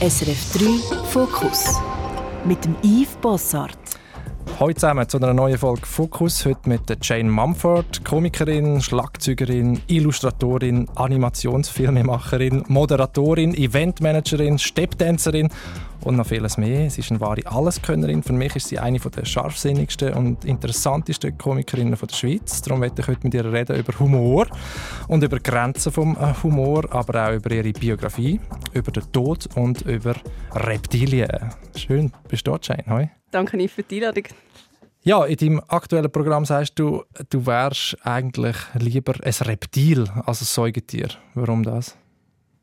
SRF 3 Fokus mit dem Yves Bossart. Heute zusammen zu einer neuen Folge Fokus. Heute mit Jane Mumford, Komikerin, Schlagzeugerin, Illustratorin, Animationsfilmemacherin, Moderatorin, Eventmanagerin, Stepptänzerin und noch vieles mehr. Sie ist eine wahre Alleskönnerin. Für mich ist sie eine der scharfsinnigsten und interessantesten Komikerinnen der Schweiz. Darum möchte ich heute mit ihr reden über Humor und über Grenzen vom äh, Humor, aber auch über ihre Biografie, über den Tod und über Reptilien. Schön, bist du dort, Jane? Hoi. Danke für die Einladung. Ja, in deinem aktuellen Programm sagst du, du wärst eigentlich lieber ein Reptil als ein Säugetier. Warum das?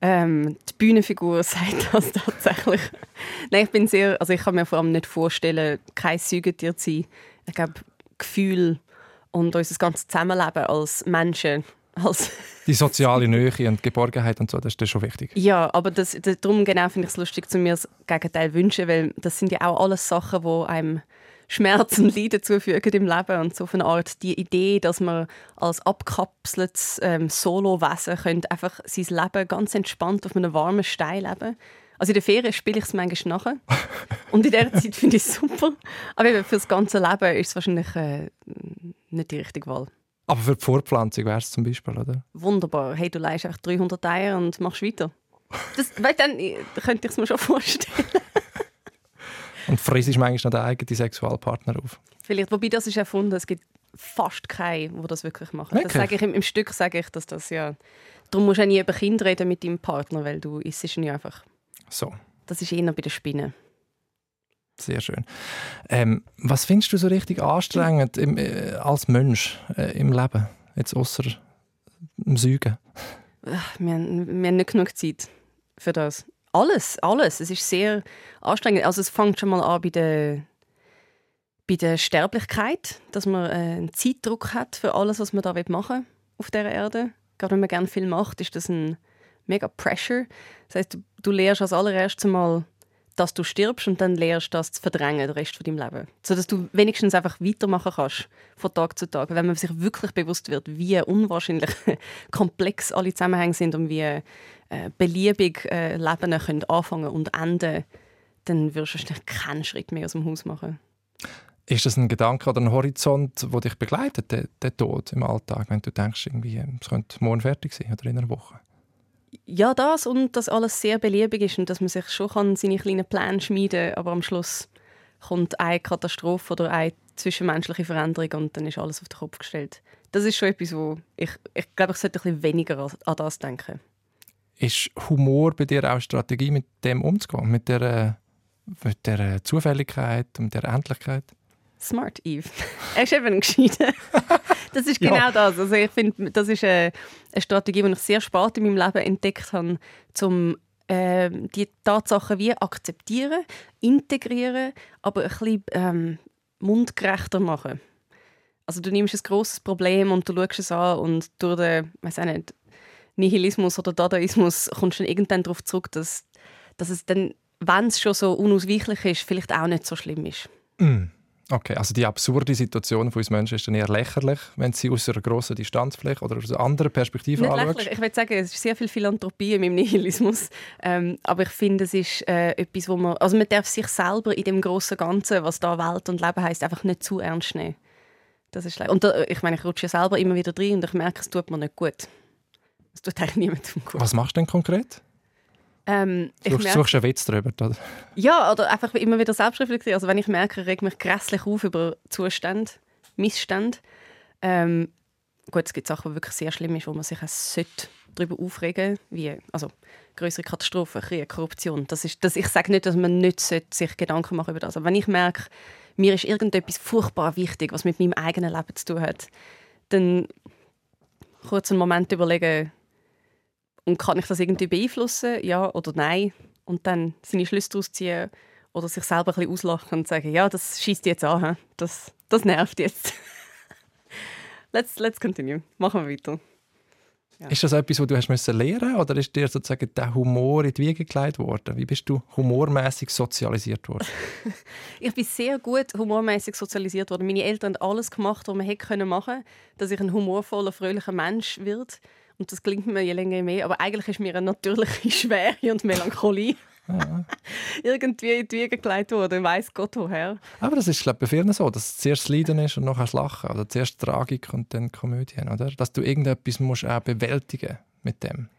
Ähm, die Bühnenfigur sagt das tatsächlich. Nein, ich bin sehr, also ich kann mir vor allem nicht vorstellen, kein Säugetier zu sein. Ich glaube, Gefühl und unser ganzes Zusammenleben als Menschen als die soziale Nähe und Geborgenheit und so, das ist schon wichtig. Ja, aber das, das, darum genau finde ich es lustig, zu mir das Gegenteil wünschen, weil das sind ja auch alles Sachen, die einem Schmerz und Leiden zufügen im Leben und so auf eine Art die Idee, dass man als abkapseltes ähm, Solo-Wesen einfach sein Leben ganz entspannt auf einem warmen Stein leben also in der Ferien spiele ich es manchmal nachher. Und in dieser Zeit finde ich es super. Aber für das ganze Leben ist es wahrscheinlich äh, nicht die richtige Wahl. Aber für die Fortpflanzung wäre es zum Beispiel, oder? Wunderbar. Hey, du leist einfach 300 Eier und machst weiter. Das, weil dann könnte ich es mir schon vorstellen. und frisst manchmal noch den eigenen Sexualpartner auf. Vielleicht, wobei das ist erfunden. Es gibt fast keinen, die das wirklich machen. Wirklich? Das sage ich im, im, Stück sage ich, dass das ja. Darum musst du auch nie über Kinder reden mit deinem Partner, weil du isst ihn ja einfach. So. Das ist eher bei den Spinnen. Sehr schön. Ähm, was findest du so richtig anstrengend im, äh, als Mensch äh, im Leben, jetzt außer dem Säugen? Wir, wir haben nicht genug Zeit für das. Alles, alles. Es ist sehr anstrengend. Also es fängt schon mal an bei der, bei der Sterblichkeit, dass man äh, einen Zeitdruck hat für alles, was man da machen will auf dieser Erde. Gerade wenn man gerne viel macht, ist das ein mega Pressure. Das heißt, du, du lernst als allererstes mal dass du stirbst und dann lernst das zu verdrängen, den Rest von deinem Leben. Sodass du wenigstens einfach weitermachen kannst, von Tag zu Tag. Wenn man sich wirklich bewusst wird, wie unwahrscheinlich komplex alle Zusammenhänge sind und wie äh, beliebig äh, Leben können anfangen und enden, dann wirst du keinen Schritt mehr aus dem Haus machen. Ist das ein Gedanke oder ein Horizont, der dich begleitet, der, der Tod im Alltag, wenn du denkst, irgendwie, es könnte morgen fertig sein oder in einer Woche? ja, das und dass alles sehr beliebig ist und dass man sich schon kann seine kleinen Pläne schmieden kann, aber am Schluss kommt eine Katastrophe oder eine zwischenmenschliche Veränderung und dann ist alles auf den Kopf gestellt. Das ist schon etwas, wo ich, ich glaube, ich sollte ein bisschen weniger an das denken. Ist Humor bei dir auch eine Strategie, mit dem umzugehen, mit der, äh, mit der Zufälligkeit und der Endlichkeit? Smart, Eve. er ist eben ein Gescheiter. Das ist genau ja. das. Also ich finde, das ist eine, eine, Strategie, die ich sehr spät in meinem Leben entdeckt habe, um äh, die Tatsachen wie akzeptieren, integrieren, aber ein bisschen ähm, mundgerechter machen. Also du nimmst ein grosses Problem und du schaust es an und durch den, weiß nicht, Nihilismus oder Dadaismus kommst du dann irgendwann darauf zurück, dass, dass es dann, wenn es schon so unausweichlich ist, vielleicht auch nicht so schlimm ist. Mm. Okay, also die absurde Situation von uns Menschen ist dann eher lächerlich, wenn sie aus einer grossen Distanzfläche oder aus einer anderen Perspektive Nicht anschaust. lächerlich. Ich würde sagen, es ist sehr viel Philanthropie in meinem Nihilismus. Ähm, aber ich finde, es ist äh, etwas, wo man... Also man darf sich selber in dem grossen Ganzen, was da Welt und Leben heißt, einfach nicht zu ernst nehmen. Das ist Und da, ich meine, ich rutsche ja selber immer wieder drin und ich merke, es tut mir nicht gut. Es tut eigentlich niemandem gut. Was machst du denn konkret? Ähm, suchst, merke, suchst einen Witz drüber, oder? Ja, oder einfach immer wieder selbstreflektieren. Also wenn ich merke, ich reg mich grässlich auf über Zustände, Missstände. Ähm, gut, es gibt Sachen, die wirklich sehr schlimm sind, wo man sich auch darüber aufregen wie also größere Katastrophen, Krieg, Korruption. Das ist, das, ich sage nicht, dass man nicht sich Gedanken machen über das. Aber wenn ich merke, mir ist irgendetwas furchtbar wichtig, was mit meinem eigenen Leben zu tun hat, dann kurz einen Moment überlegen, und kann ich das irgendwie beeinflussen, ja oder nein? Und dann seine Schlüsse daraus ziehen oder sich selber ein bisschen auslachen und sagen, ja, das schießt jetzt an, das, das nervt jetzt. let's, let's continue. Machen wir weiter. Ja. Ist das etwas, was du hast müssen lernen oder ist dir sozusagen der Humor in die Wiege gelegt worden? Wie bist du humormäßig sozialisiert worden? ich bin sehr gut humormäßig sozialisiert worden. Meine Eltern haben alles gemacht, was man hätte machen können, dass ich ein humorvoller, fröhlicher Mensch wird. Und das klingt mir je länger je mehr. Aber eigentlich ist mir eine natürliche Schwere und Melancholie. Ja. irgendwie in die Wiege gelegt worden, weiß Gott woher. Aber das ist, glaube ich, bei vielen so, dass es zuerst Leiden ist und nachher das Lachen. Oder zuerst Tragik und dann Komödie. Oder? Dass du irgendetwas musst auch bewältigen mit dem.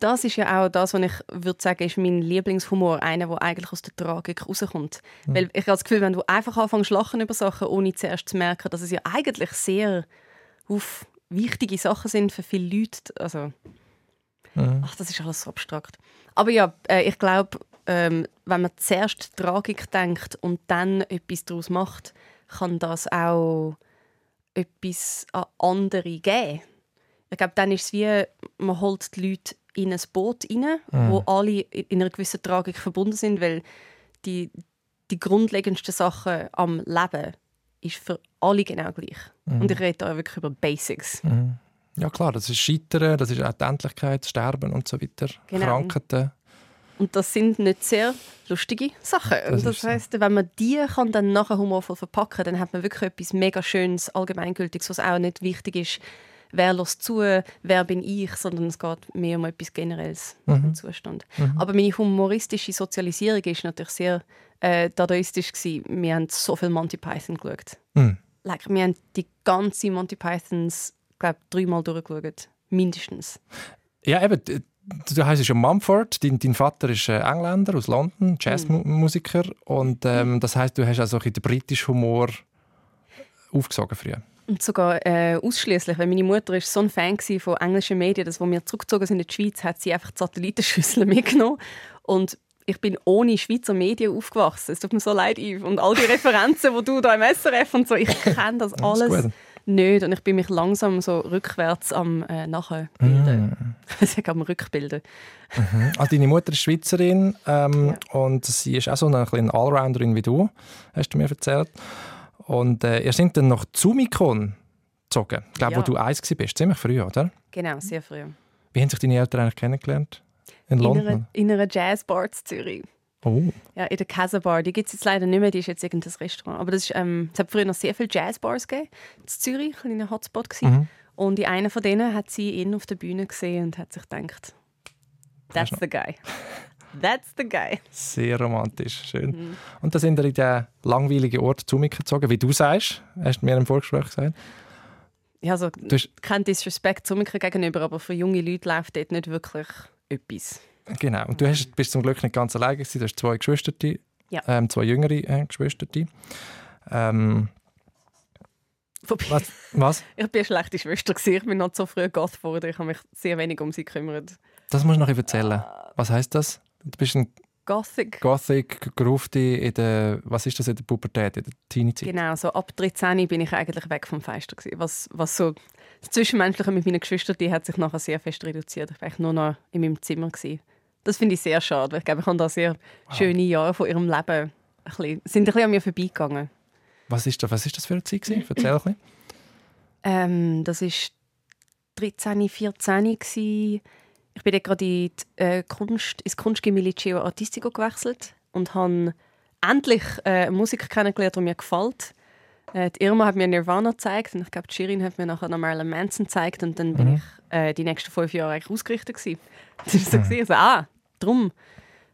Das ist ja auch das, was ich würde sagen, ist mein Lieblingshumor, einer, der eigentlich aus der Tragik rauskommt. Mhm. Weil ich habe das Gefühl, wenn du einfach anfängst zu lachen über Sachen, ohne zuerst zu merken, dass es ja eigentlich sehr auf wichtige Sachen sind für viele Leute. Also, mhm. ach, das ist alles so abstrakt. Aber ja, äh, ich glaube, ähm, wenn man zuerst Tragik denkt und dann etwas daraus macht, kann das auch etwas an andere geben. Ich glaube, dann ist es wie, man holt die Leute in ein Boot rein, mhm. wo alle in einer gewissen Tragik verbunden sind, weil die, die grundlegendsten Sachen am Leben ist für alle genau gleich. Mhm. Und ich rede da wirklich über Basics. Mhm. Ja klar, das ist Scheitern, das ist Endlichkeit, Sterben und so weiter, genau. Krankheiten. Und das sind nicht sehr lustige Sachen. Das, das heißt, so. wenn man die kann dann nachher humorvoll verpacken, dann hat man wirklich etwas mega schönes, allgemeingültiges, was auch nicht wichtig ist, wer lässt zu, wer bin ich, sondern es geht mehr um etwas Generelles mhm. im Zustand. Mhm. Aber meine humoristische Sozialisierung ist natürlich sehr äh, dadaistisch gewesen. Wir haben so viel Monty Python geschaut. Mhm. Like, wir haben die ganze Monty Pythons, glaube dreimal durchgeschaut. Mindestens. Ja, eben, du heißt ja Mumford, dein, dein Vater ist äh, Engländer aus London, Jazzmusiker. Und ähm, das heißt, du hast also den britischen Humor aufgesogen früher. Und sogar äh, ausschließlich, weil meine Mutter ist so ein Fan von englischen Medien, dass als wir zurückgezogen sind in die Schweiz, hat sie einfach die Satellitenschüssel mitgenommen und ich bin ohne Schweizer Medien aufgewachsen. Es tut mir so leid, Yves. Und all die Referenzen, die du da im SRF und so, ich kenne das alles nicht. Und ich bin mich langsam so rückwärts am äh, Nachbilden. Mm. ich am Rückbilden. Mhm. Also deine Mutter ist Schweizerin ähm, ja. und sie ist auch so eine kleine Allrounderin wie du, hast du mir erzählt. Und äh, ihr seid dann nach Zumikon gezogen, ich glaube, ja. wo du eins warst, ziemlich früh, oder? Genau, sehr früh. Wie haben sich deine Eltern eigentlich kennengelernt? In, in London? Einer, in einer Jazzbar in Zürich. Oh. Ja, in der Casa Bar. Die gibt es jetzt leider nicht mehr, die ist jetzt irgendein Restaurant. Aber das ist, ähm, es hat früher noch sehr viele Jazzbars gegeben. In Zürich, ein kleiner Hotspot. Mhm. Und in einer von denen hat sie ihn auf der Bühne gesehen und hat sich gedacht, that's the guy. That's the guy. Sehr romantisch, schön. Mhm. Und da sind wir in den langweiligen Ort zu mir gezogen, wie du sagst, hast du mir im Vorgespräch gesagt. Ja, also du hast... kein Disrespect zu mir gegenüber, aber für junge Leute läuft dort nicht wirklich etwas. Genau, und du hast, bist zum Glück nicht ganz alleine gewesen, du hast zwei Geschwister, ja. ähm, zwei jüngere äh, Geschwister. Ähm, was? was? Ich bin eine schlechte Schwester. Ich bin noch so früh Goth geworden. Ich habe mich sehr wenig um sie gekümmert. Das musst du noch erzählen. Was heißt das? Du bist ein Gothic. Gothic, Grufti in der, was ist das in der Pubertät, in der Teenie-Zeit? Genau, so ab 13 bin ich eigentlich weg vom Fenster gewesen. Was, was so das Zwischenmenschliche mit meinen Geschwistern, die hat sich nachher sehr fest reduziert. Ich war nur noch in meinem Zimmer gewesen. Das finde ich sehr schade. Ich glaube, ich habe da sehr wow. schöne Jahre von ihrem Leben ein bisschen, sind ein bisschen an mir vorbeigegangen. Was ist das, was ist das für eine Zeit gewesen? Erzähl ein bisschen. Ähm, das war 13, 14 gewesen. Ich bin gerade in die, äh, Kunst, ins Kunstgymnasium Liceo Artistico gewechselt und habe endlich äh, Musik kennengelernt, die mir gefällt. Äh, die Irma hat mir Nirvana gezeigt und ich glaube, Shirin hat mir nachher noch Marilyn Manson gezeigt und dann mhm. bin ich äh, die nächsten fünf Jahre eigentlich ausgerichtet gewesen. Das war so, mhm. also, ah, darum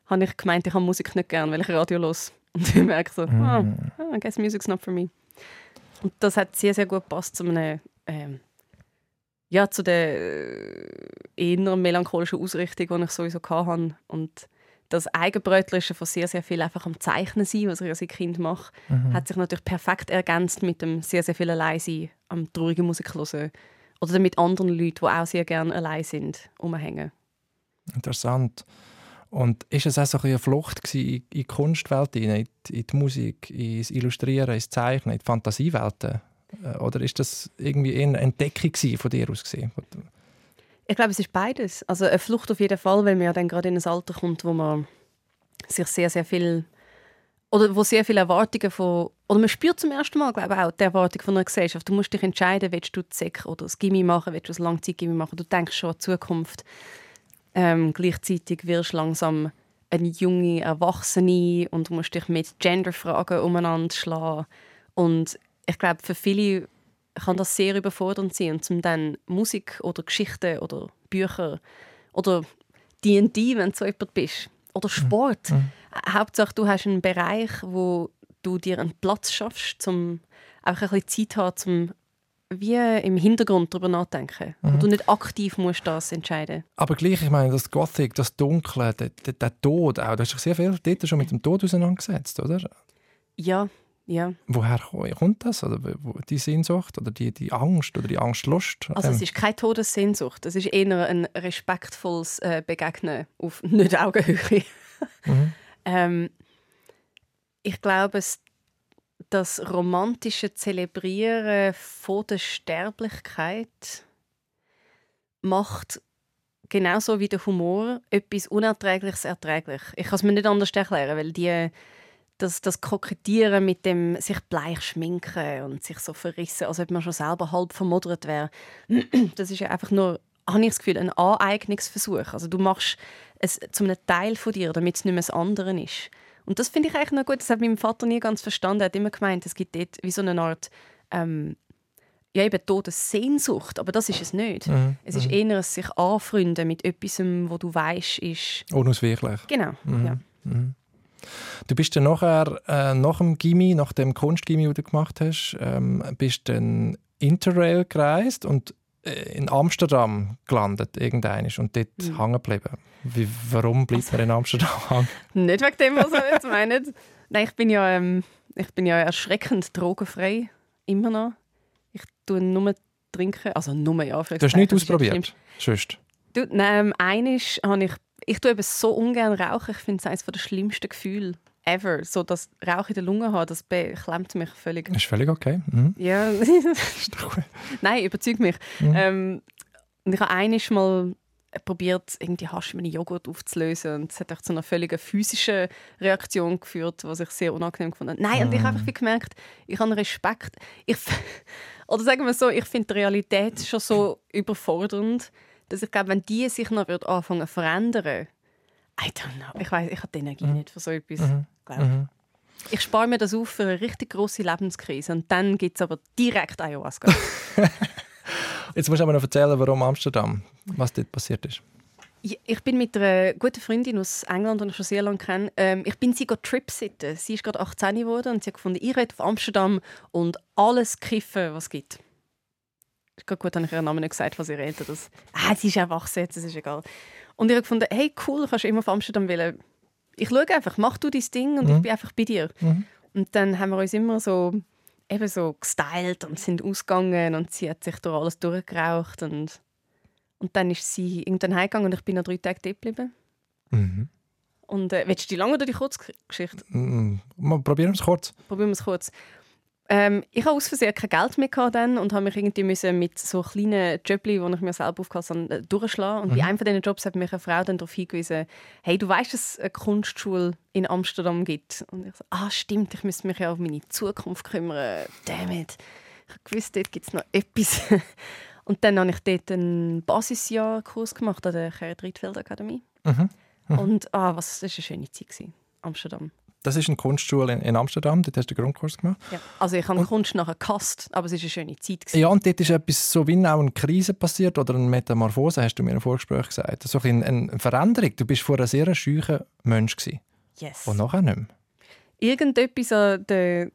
habe ich gemeint, ich habe Musik nicht gern, weil ich Radio los und ich merke so, mhm. ah, I guess music's not for me. Und das hat sehr, sehr gut gepasst zu einem ähm, ja, zu der äh, eher melancholischen Ausrichtung, die ich sowieso hatte. Und das Eigenbrötlerische von sehr, sehr viel einfach am Zeichnen sein, was ich als Kind mache, mhm. hat sich natürlich perfekt ergänzt mit dem sehr, sehr viel Alleinsein am traurigen Musik hören. Oder mit anderen Leuten, die auch sehr gerne allein sind, umhängen. Interessant. Und ist es auch so eine Flucht in die Kunstwelt, in die Musik, ins Illustrieren, ins Zeichnen, in die Fantasiewelten? Äh, oder ist das irgendwie eine Entdeckung von dir aus gesehen? Ich glaube, es ist beides. Also eine Flucht auf jeden Fall, weil man ja dann gerade in ein Alter kommt, wo man sich sehr, sehr viel oder wo sehr viele Erwartungen von oder man spürt zum ersten Mal, glaube ich, auch die Erwartung von einer Gesellschaft. Du musst dich entscheiden, willst du SEC oder das Gimmi machen, willst du das Langzeitgimmi machen. Du denkst schon an die Zukunft. Ähm, gleichzeitig wirst du langsam eine junge Erwachsene und du musst dich mit Genderfragen umeinander schlagen. Und ich glaube, für viele kann das sehr überfordernd sein. Und zum dann Musik oder Geschichten oder Bücher oder D&D, wenn du so jemand bist, oder Sport. Mhm. Hauptsache, du hast einen Bereich, wo du dir einen Platz schaffst, um einfach ein bisschen Zeit haben, um wie im Hintergrund darüber nachdenken. Mhm. Wo du nicht aktiv musst das entscheiden Aber gleich, ich meine, das Gothic, das Dunkle, der, der, der Tod auch, du hast dich sehr viel dort schon mit dem Tod auseinandergesetzt, oder? Ja, ja. Woher kommt das? Oder die Sehnsucht oder die, die Angst oder die Angstlust? Also es ist keine Todessehnsucht. Es ist eher ein respektvolles äh, Begegnen auf nicht Augenhöhe. Mhm. ähm, ich glaube, das romantische Zelebrieren von der Sterblichkeit macht genauso wie der Humor etwas Unerträgliches erträglich. Ich kann es mir nicht anders erklären, weil die das, das Kokettieren mit dem sich bleich schminken und sich so verrissen, als ob man schon selber halb vermodert wäre, das ist ja einfach nur, habe ich das Gefühl, ein Aneignungsversuch. Also du machst es zu einem Teil von dir, damit es nicht mehr das andere ist. Und das finde ich eigentlich noch gut. Das hat mein Vater nie ganz verstanden. Er hat immer gemeint, es gibt dort wie so eine Art ähm, ja, eben Todessehnsucht, aber das ist es nicht. Mhm. Es ist mhm. eher ein sich anfreunden mit etwas, wo du weißt, ist... Unausweichlich. Genau, mhm. ja. Mhm. Du bist dann nachher, äh, nach dem Gimmi, nach dem Kunstgimmi, das du gemacht hast, ähm, bist dann Interrail gereist und äh, in Amsterdam gelandet, irgendein und dort mhm. hängen geblieben. Wie, warum bleibt man in Amsterdam hängen? Nicht wegen dem, was ihr jetzt meint. Nein, ich bin ja, ähm, ich bin ja erschreckend drogenfrei, immer noch. Ich tue nur trinken, also nur ja. Du hast nichts ausprobiert? Sonst? Du, nein, eines habe ich ich tue eben so ungern rauchen. Ich finde es eines der schlimmsten Gefühle ever. So das Rauch in der Lunge haben, das beklemmt mich völlig. Ist völlig okay. Mhm. Ja. Nein, überzeugt mich. Mhm. Ähm, ich habe einiges mal probiert, irgendwie Hasch mit Joghurt aufzulösen. Und es hat auch zu einer völlig physischen Reaktion geführt, was ich sehr unangenehm habe. Nein, mhm. und ich habe einfach gemerkt, ich habe Respekt. Ich, oder sagen wir so, ich finde die Realität schon so überfordernd, dass ich glaube, wenn die sich noch wird anfangen zu verändern, I don't know. Ich weiß, ich habe die Energie mhm. nicht für so etwas. Mhm. Mhm. Ich spare mir das auf für eine richtig große Lebenskrise und dann gibt es aber direkt Ayahuasca. Jetzt musst du aber noch erzählen, warum Amsterdam, was dort passiert ist. Ich bin mit einer guten Freundin aus England, die ich schon sehr lange kenne. Ähm, ich bin sie tripsitten. Sie ist gerade 18 geworden und sie hat gefunden, ich rede auf Amsterdam und alles kiffen, was es gibt. Gerade gut, habe ich ihren Namen nicht gesagt, was ihre Eltern das. Ah, sie ist erwachsen jetzt, das ist egal. Und ich habe gefunden, hey, cool, kannst du immer auf Amsterdam wollen. Ich schaue einfach, mach du dein Ding und mhm. ich bin einfach bei dir. Mhm. Und dann haben wir uns immer so eben so gestylt und sind ausgegangen und sie hat sich durch alles durchgeraucht und, und dann ist sie irgendwann heimgegangen und ich bin noch drei Tage dort geblieben. Mhm. Und äh, willst du die lange oder die Kurzgeschichte? Mhm. Probieren wir es kurz. Probieren wir es kurz. Ähm, ich habe aus Versehen kein Geld mehr dann und habe mich irgendwie müssen mit so kleinen Jobs, die ich mir selber aufgehört habe, durchschlagen. Und mhm. bei einem von diesen Jobs hat mich eine Frau dann darauf hingewiesen, hey, du weißt, dass es eine Kunstschule in Amsterdam gibt. Und ich so, ah, stimmt, ich müsste mich ja um meine Zukunft kümmern. Damn it. Ich habe gewusst, dort gibt es noch etwas. und dann habe ich dort einen Basisjahrkurs gemacht an der Gerrit Riedfeld Akademie. Mhm. Mhm. Und ah, was, das war eine schöne Zeit. Gewesen. Amsterdam. Das ist eine Kunstschule in, in Amsterdam, dort hast du den Grundkurs gemacht. Ja. Also ich habe und, Kunst nachher gehasst, aber es war eine schöne Zeit. Gewesen. Ja, und dort ist etwas so wie auch eine Krise passiert oder eine Metamorphose, hast du mir im Vorgespräch gesagt. So ein eine Veränderung. Du bist vorher ein sehr scheuer Mensch. Gewesen. Yes. Und nachher nicht mehr. Irgendetwas an der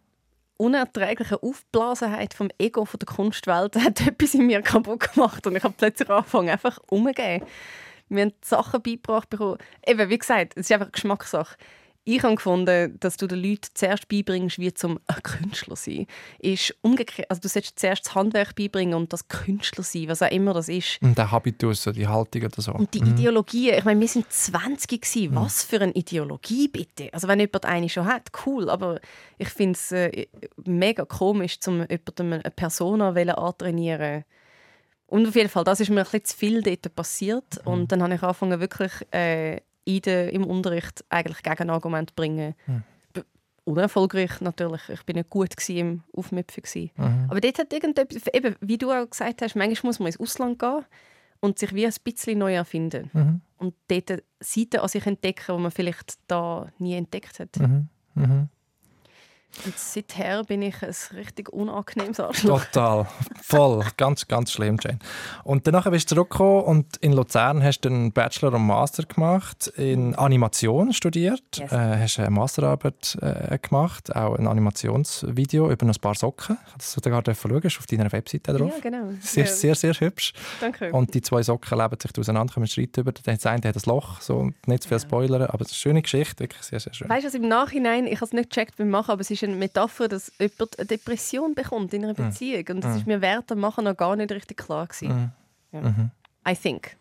unerträglichen Aufblasenheit vom Ego von der Kunstwelt hat etwas in mir kaputt gemacht und ich habe plötzlich angefangen, einfach umzugehen. Wir haben Sachen beigebracht bekommen. Eben, wie gesagt, es ist einfach Geschmackssache ich habe gefunden, dass du den Leuten zuerst beibringst, wie zum Künstler sein. Ist umgekehrt, also du solltest zuerst das Handwerk beibringen und das Künstler sein, was auch immer das ist. Und der Habitus, die Haltung oder so. Und die mhm. Ideologie. Ich meine, wir sind 20 gewesen. Mhm. Was für eine Ideologie bitte? Also wenn jemand eine schon hat, cool. Aber ich finde es äh, mega komisch, um jemandem eine Persona antrainieren und auf jeden Fall, das ist mir ein bisschen zu viel dort passiert. Mhm. Und dann habe ich angefangen, wirklich äh, in der, im Unterricht eigentlich Gegenargumente bringen. Hm. Unerfolgreich natürlich. Ich bin nicht gut im Aufmüpfen. Mhm. Aber dort hat irgendetwas, eben, wie du auch gesagt hast, manchmal muss man ins Ausland gehen und sich wie ein bisschen neu erfinden. Mhm. Und dort Seiten an sich entdecken, die man vielleicht da nie entdeckt hat. Mhm. Mhm. Und seither bin ich ein richtig unangenehmes Arschloch. Total. Voll. Ganz, ganz schlimm, Jane. Und danach bist du zurückgekommen und in Luzern hast du einen Bachelor und Master gemacht, in Animation studiert, Yes. äh, hast eine Masterarbeit äh, gemacht, auch ein Animationsvideo über ein paar Socken. Das du gerade schauen, ist auf deiner Webseite drauf. Ja, genau. Sehr, ja, sehr, sehr hübsch. Danke. Und die zwei Socken leben sich auseinander, können streiten über. Der eine hat ein Loch, so, nicht zu viel spoilern, aber es ist eine schöne Geschichte, wirklich sehr, sehr schön. Weißt du, was im Nachhinein, ich habe es nicht gecheckt beim Machen, aber es ist eine Metapher, dass jemand eine Depression bekommt in einer Mhm. Beziehung. Und das ist mir während dem Machen noch gar nicht richtig klar gewesen. Ja. Mhm. I think.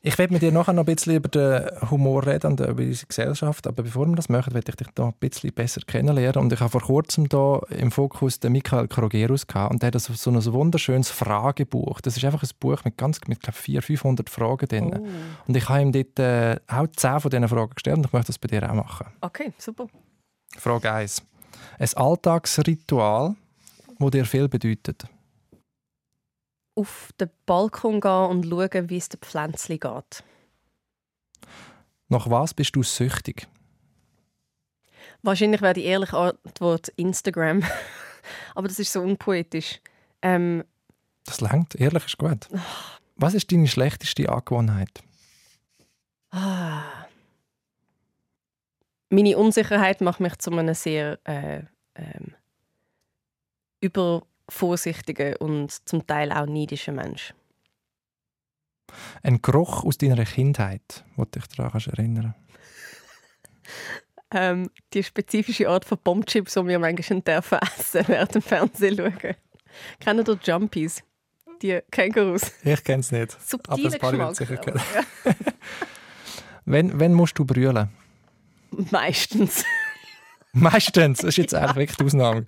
Ich werde mit dir nachher noch ein bisschen über den Humor reden und über unsere Gesellschaft, aber bevor wir das machen, werde ich dich noch ein bisschen besser kennenlernen. Und ich habe vor kurzem da im Fokus den Michael Krogerus gehabt und der hat so ein wunderschönes Fragebuch. Das ist einfach ein Buch mit ganz mit glaub, 400, 500 Fragen drin. Oh. Und ich habe ihm dort äh, auch 10 von diesen Fragen gestellt und ich möchte das bei dir auch machen. Okay, super. Frage 1. Ein Alltagsritual, das dir viel bedeutet. Auf den Balkon gehen und schauen, wie es den Pflänzchen geht. Nach was bist du süchtig? Wahrscheinlich wäre die ehrliche Antwort Instagram. Aber das ist so unpoetisch. Ähm, Das langt, ehrlich ist gut. Was ist deine schlechteste Angewohnheit? ah. Meine Unsicherheit macht mich zu einem sehr äh, ähm, übervorsichtigen und zum Teil auch neidischen Mensch. Ein Geruch aus deiner Kindheit, wo du dich daran erinnern Ähm, die spezifische Art von Bombchips, die wir manchmal dürfen essen während dem Fernsehen schauen. Kennen ihr Jumpies? Die Kängurus. Ich kenne es nicht. Aber Subtiler ein paar sicher aber, kennen. ja. Wenn, wenn musst du brüllen? Meistens. Meistens. Das ist jetzt eigentlich wirklich die Ausnahme.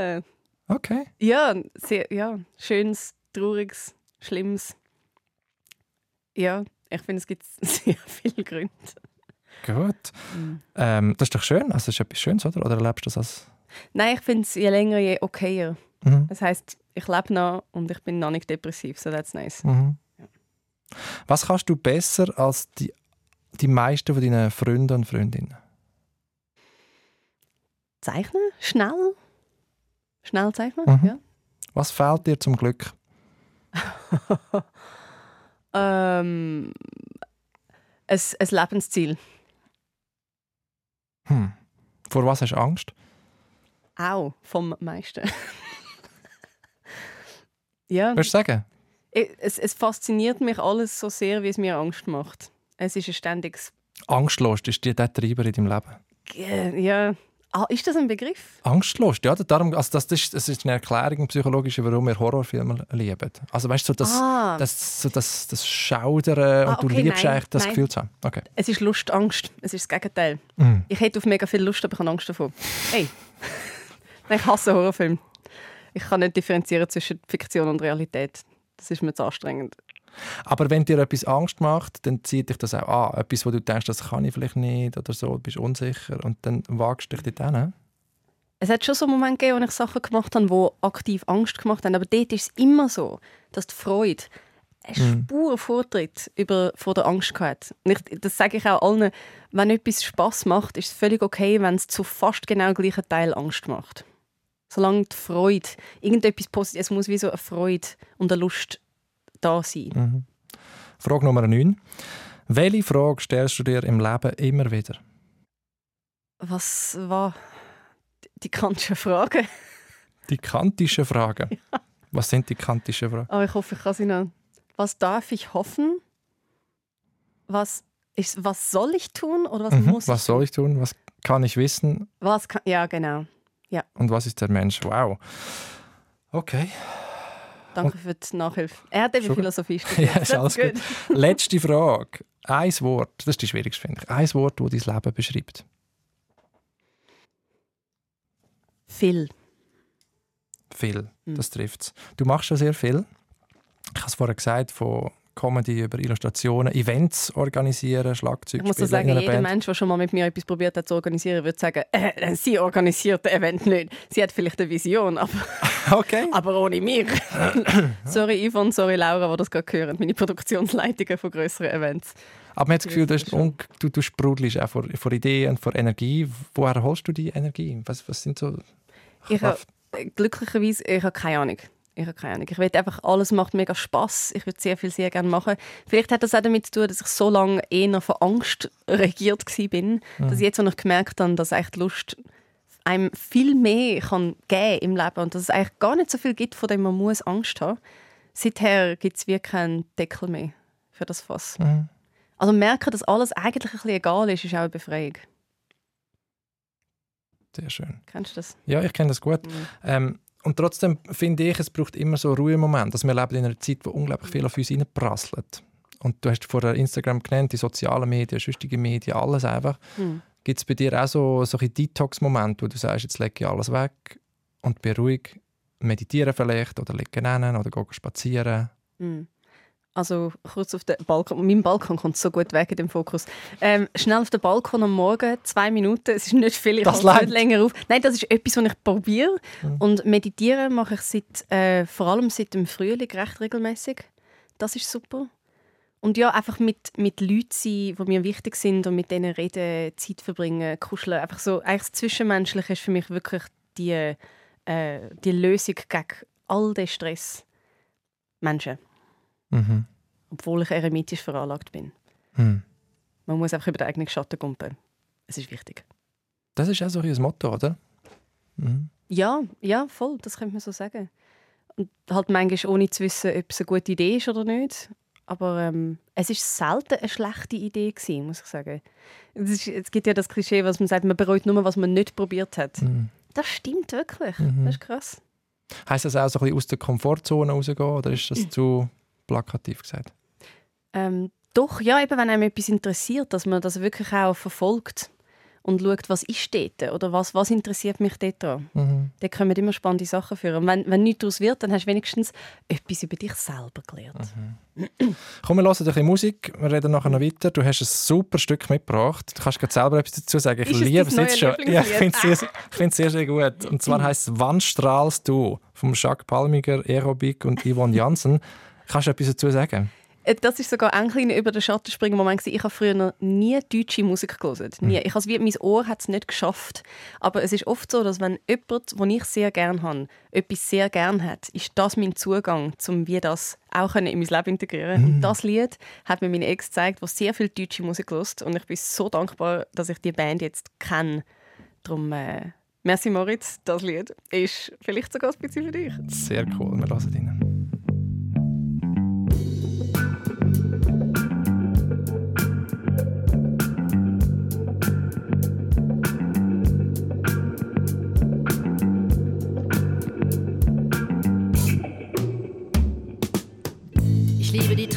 Äh, Okay. ja, sehr, ja, schönes, trauriges, schlimmes. Ja, ich finde, es gibt sehr viele Gründe. Gut. Ähm, das ist doch schön. Also, das ist etwas Schönes, oder? Oder erlebst du das als. Nein, ich finde es je länger, je okayer. Mhm. Das heisst, ich lebe noch und ich bin noch nicht depressiv, so that's nice. Mhm. Was kannst du besser als die, die meisten von deinen Freunden und Freundinnen? Zeichnen? Schnell? Schnell zeichnen? Mhm. Ja. Was fehlt dir zum Glück? Ähm, ein, ein Lebensziel. Hm. Vor was hast du Angst? Auch vom meisten. ja, Willst du sagen? es, es fasziniert mich alles so sehr, wie es mir Angst macht. Es ist ein ständiges. Angstlos ist die- der Treiber in deinem Leben. Ja. Ah, ist das ein Begriff? Angstlos, ja. Darum, also das, ist, das ist eine Erklärung eine psychologische, warum wir Horrorfilme lieben. Also weißt du, so das, ah, das, so das, das Schaudern Ah, und du okay, liebst nein, eigentlich das nein. Gefühl zu haben. Okay. es ist Lust, Angst. Es ist das Gegenteil. Mhm. Ich hätte auf mega viel Lust, aber ich habe Angst davor. Hey. Ich hasse Horrorfilme. Ich kann nicht differenzieren zwischen Fiktion und Realität. Das ist mir zu anstrengend. Aber wenn dir etwas Angst macht, dann zieht dich das auch an. Etwas, wo du denkst, das kann ich vielleicht nicht oder so, du bist unsicher und dann wagst du dich dort hin. Es hat schon so Momente gegeben, wo ich Sachen gemacht habe, die aktiv Angst gemacht haben. Aber dort ist es immer so, dass die Freude eine Mhm. Spur vortritt über, vor der Angst ich, das sage ich auch allen, wenn etwas Spaß macht, ist es völlig okay, wenn es zu fast genau gleichen Teil Angst macht. Solange die Freude, irgendetwas Positives, es muss wie so eine Freude und eine Lust da sein. Mhm. Frage Nummer 9. Welche Frage stellst du dir im Leben immer wieder? Was war die kantischen Fragen? Die kantischen Fragen. Was sind die kantischen Fragen? Aber ich hoffe, ich kann sie noch. Was darf ich hoffen? Was, ist, was soll ich tun oder was Mhm. muss ich Was soll ich tun? Was kann ich wissen? Was kann, ja, genau. Und was ist der Mensch? Wow. Okay. Danke für die Nachhilfe. Er hat eben. Philosophie studiert. Ja, ist alles gut. Letzte Frage. Ein Wort, das ist die schwierigste, finde ich. Ein Wort, das dein Leben beschreibt. Viel. Viel, Mhm. das trifft es. Du machst schon sehr viel. Ich habe es vorher gesagt, von Comedy über Illustrationen, Events organisieren, Schlagzeug Ich muss so sagen, jeder Band. Mensch, der schon mal mit mir etwas probiert hat zu organisieren, würde sagen, äh, sie organisiert das Event nicht. Sie hat vielleicht eine Vision, aber Okay. Aber ohne mich. sorry Yvonne, sorry Laura, die das gerade hören. Meine Produktionsleitungen von größeren Events. Aber man hat das Gefühl, du, hast, du, du sprudelst auch vor, vor Ideen und vor Energie. Woher holst du die Energie? Was, was sind so ich habe, glücklicherweise, ich habe keine Ahnung. Ich habe keine Ahnung. Ich will einfach, alles macht mega Spaß. Ich würde sehr viel, sehr gerne machen. Vielleicht hat das auch damit zu tun, dass ich so lange eher von Angst regiert war, mhm. dass ich jetzt, als ich gemerkt habe, dass echt Lust einem viel mehr kann geben im Leben und dass es eigentlich gar nicht so viel gibt, von dem man muss Angst haben. Seither gibt es wirklich keinen Deckel mehr für das Fass. Mhm. Also merken, dass alles eigentlich ein bisschen egal ist, ist auch eine Befreiung. Sehr schön. Kennst du das? Ja, ich kenne das gut. Mhm. Ähm, und trotzdem finde ich, es braucht immer so Ruhemomente. Also wir leben in einer Zeit, wo unglaublich viel auf uns reinprasselt. Und du hast vorher Instagram genannt, die sozialen Medien, sonstige Medien, alles einfach. Mhm. Gibt es bei dir auch so, solche Detox-Momente, wo du sagst, jetzt lege ich alles weg und bin ruhig, meditieren vielleicht oder liegen oder gehen spazieren? Mhm. Also kurz auf den Balkon. Mein Balkon kommt so gut weg in dem Fokus. Ähm, schnell auf den Balkon am Morgen, zwei Minuten. Es ist nicht viel, ich das nicht länger auf. Nein, das ist etwas, was ich probiere. Mhm. Und meditieren mache ich seit, äh, vor allem seit dem Frühling recht regelmäßig. Das ist super. Und ja, einfach mit, mit Leuten sein, die mir wichtig sind und mit denen reden, Zeit verbringen, kuscheln. Einfach so, eigentlich das Zwischenmenschliche ist für mich wirklich die, äh, die Lösung gegen all den Stress. Menschen. Mhm. Obwohl ich eremitisch veranlagt bin. Mhm. Man muss einfach über den eigenen Schatten kumpen. Es ist wichtig. Das ist auch so ein Motto, oder? Mhm. Ja, ja, voll, das könnte man so sagen. Und halt manchmal ohne zu wissen, ob es eine gute Idee ist oder nicht. Aber ähm, es ist selten eine schlechte Idee gewesen, muss ich sagen. Es, ist, es, gibt ja das Klischee, was man sagt, man bereut nur, was man nicht probiert hat. Mhm. Das stimmt wirklich. Mhm. Das ist krass. Heißt das auch so ein bisschen aus der Komfortzone rausgehen oder ist das zu plakativ gesagt? Ähm, doch, ja, eben, wenn einem etwas interessiert, dass man das wirklich auch verfolgt und schaut, was ist dort oder was, was interessiert mich dort dran. Mhm. Da kommen immer spannende Sachen für. Und wenn, wenn nichts daraus wird, dann hast du wenigstens etwas über dich selber gelernt. Mhm. Komm, wir hören ein bisschen Musik, wir reden nachher noch weiter. Du hast ein super Stück mitgebracht. Du kannst gerade selber etwas dazu sagen. Ich liebe es jetzt schon. Ja, ich finde es sehr, sehr, sehr gut. Und zwar heisst es «Wann strahlst du?» vom Jacques Palmiger, Aerobic und Yvonne Janssen. Kannst du etwas dazu sagen? Äh, das ist sogar ein kleiner über den Schatten springen Moment. Ich habe früher noch nie deutsche Musik gelesen. Nie. Mhm. Ich habe mein Ohr hat es nicht geschafft. Aber es ist oft so, dass wenn jemand, den ich sehr gerne habe, etwas sehr gerne hat, ist das mein Zugang, um wie das auch in mein Leben integrieren. Mhm. Und das Lied hat mir meine Ex gezeigt, was sehr viel deutsche Musik hört. Und ich bin so dankbar, dass ich die Band jetzt kenne. Darum, äh, merci Moritz, das Lied ist vielleicht sogar ein bisschen für dich. Sehr cool, wir hören ihn.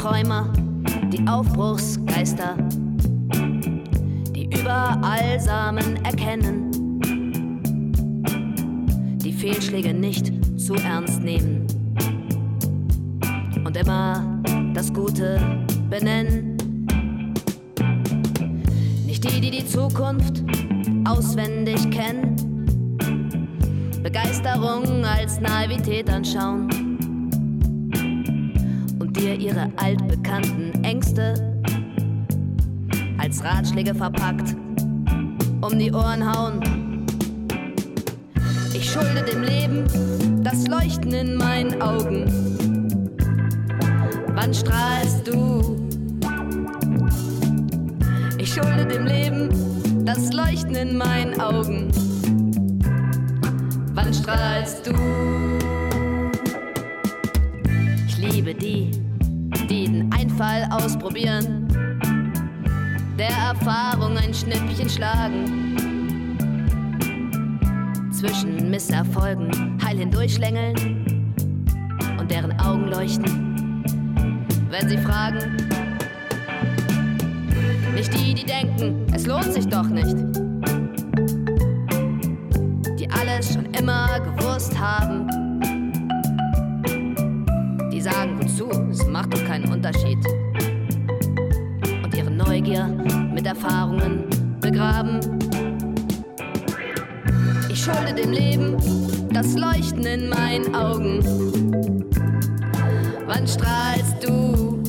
Träumer, die Aufbruchsgeister, die überall Samen erkennen, die Fehlschläge nicht zu ernst nehmen und immer das Gute benennen. Nicht die, die die Zukunft auswendig kennen, Begeisterung als Naivität anschauen dir ihre altbekannten Ängste als Ratschläge verpackt um die Ohren hauen. Ich schulde dem Leben das Leuchten in meinen Augen. Wann strahlst du? Ich schulde dem Leben das Leuchten in meinen Augen. Wann strahlst du? Ich liebe die Einfall ausprobieren, der Erfahrung ein Schnippchen schlagen. Zwischen Misserfolgen heil hindurchschlängeln und deren Augen leuchten, wenn sie fragen. Nicht die, die denken, es lohnt sich doch nicht. Leuchten in meinen Augen. Wann strahlst du?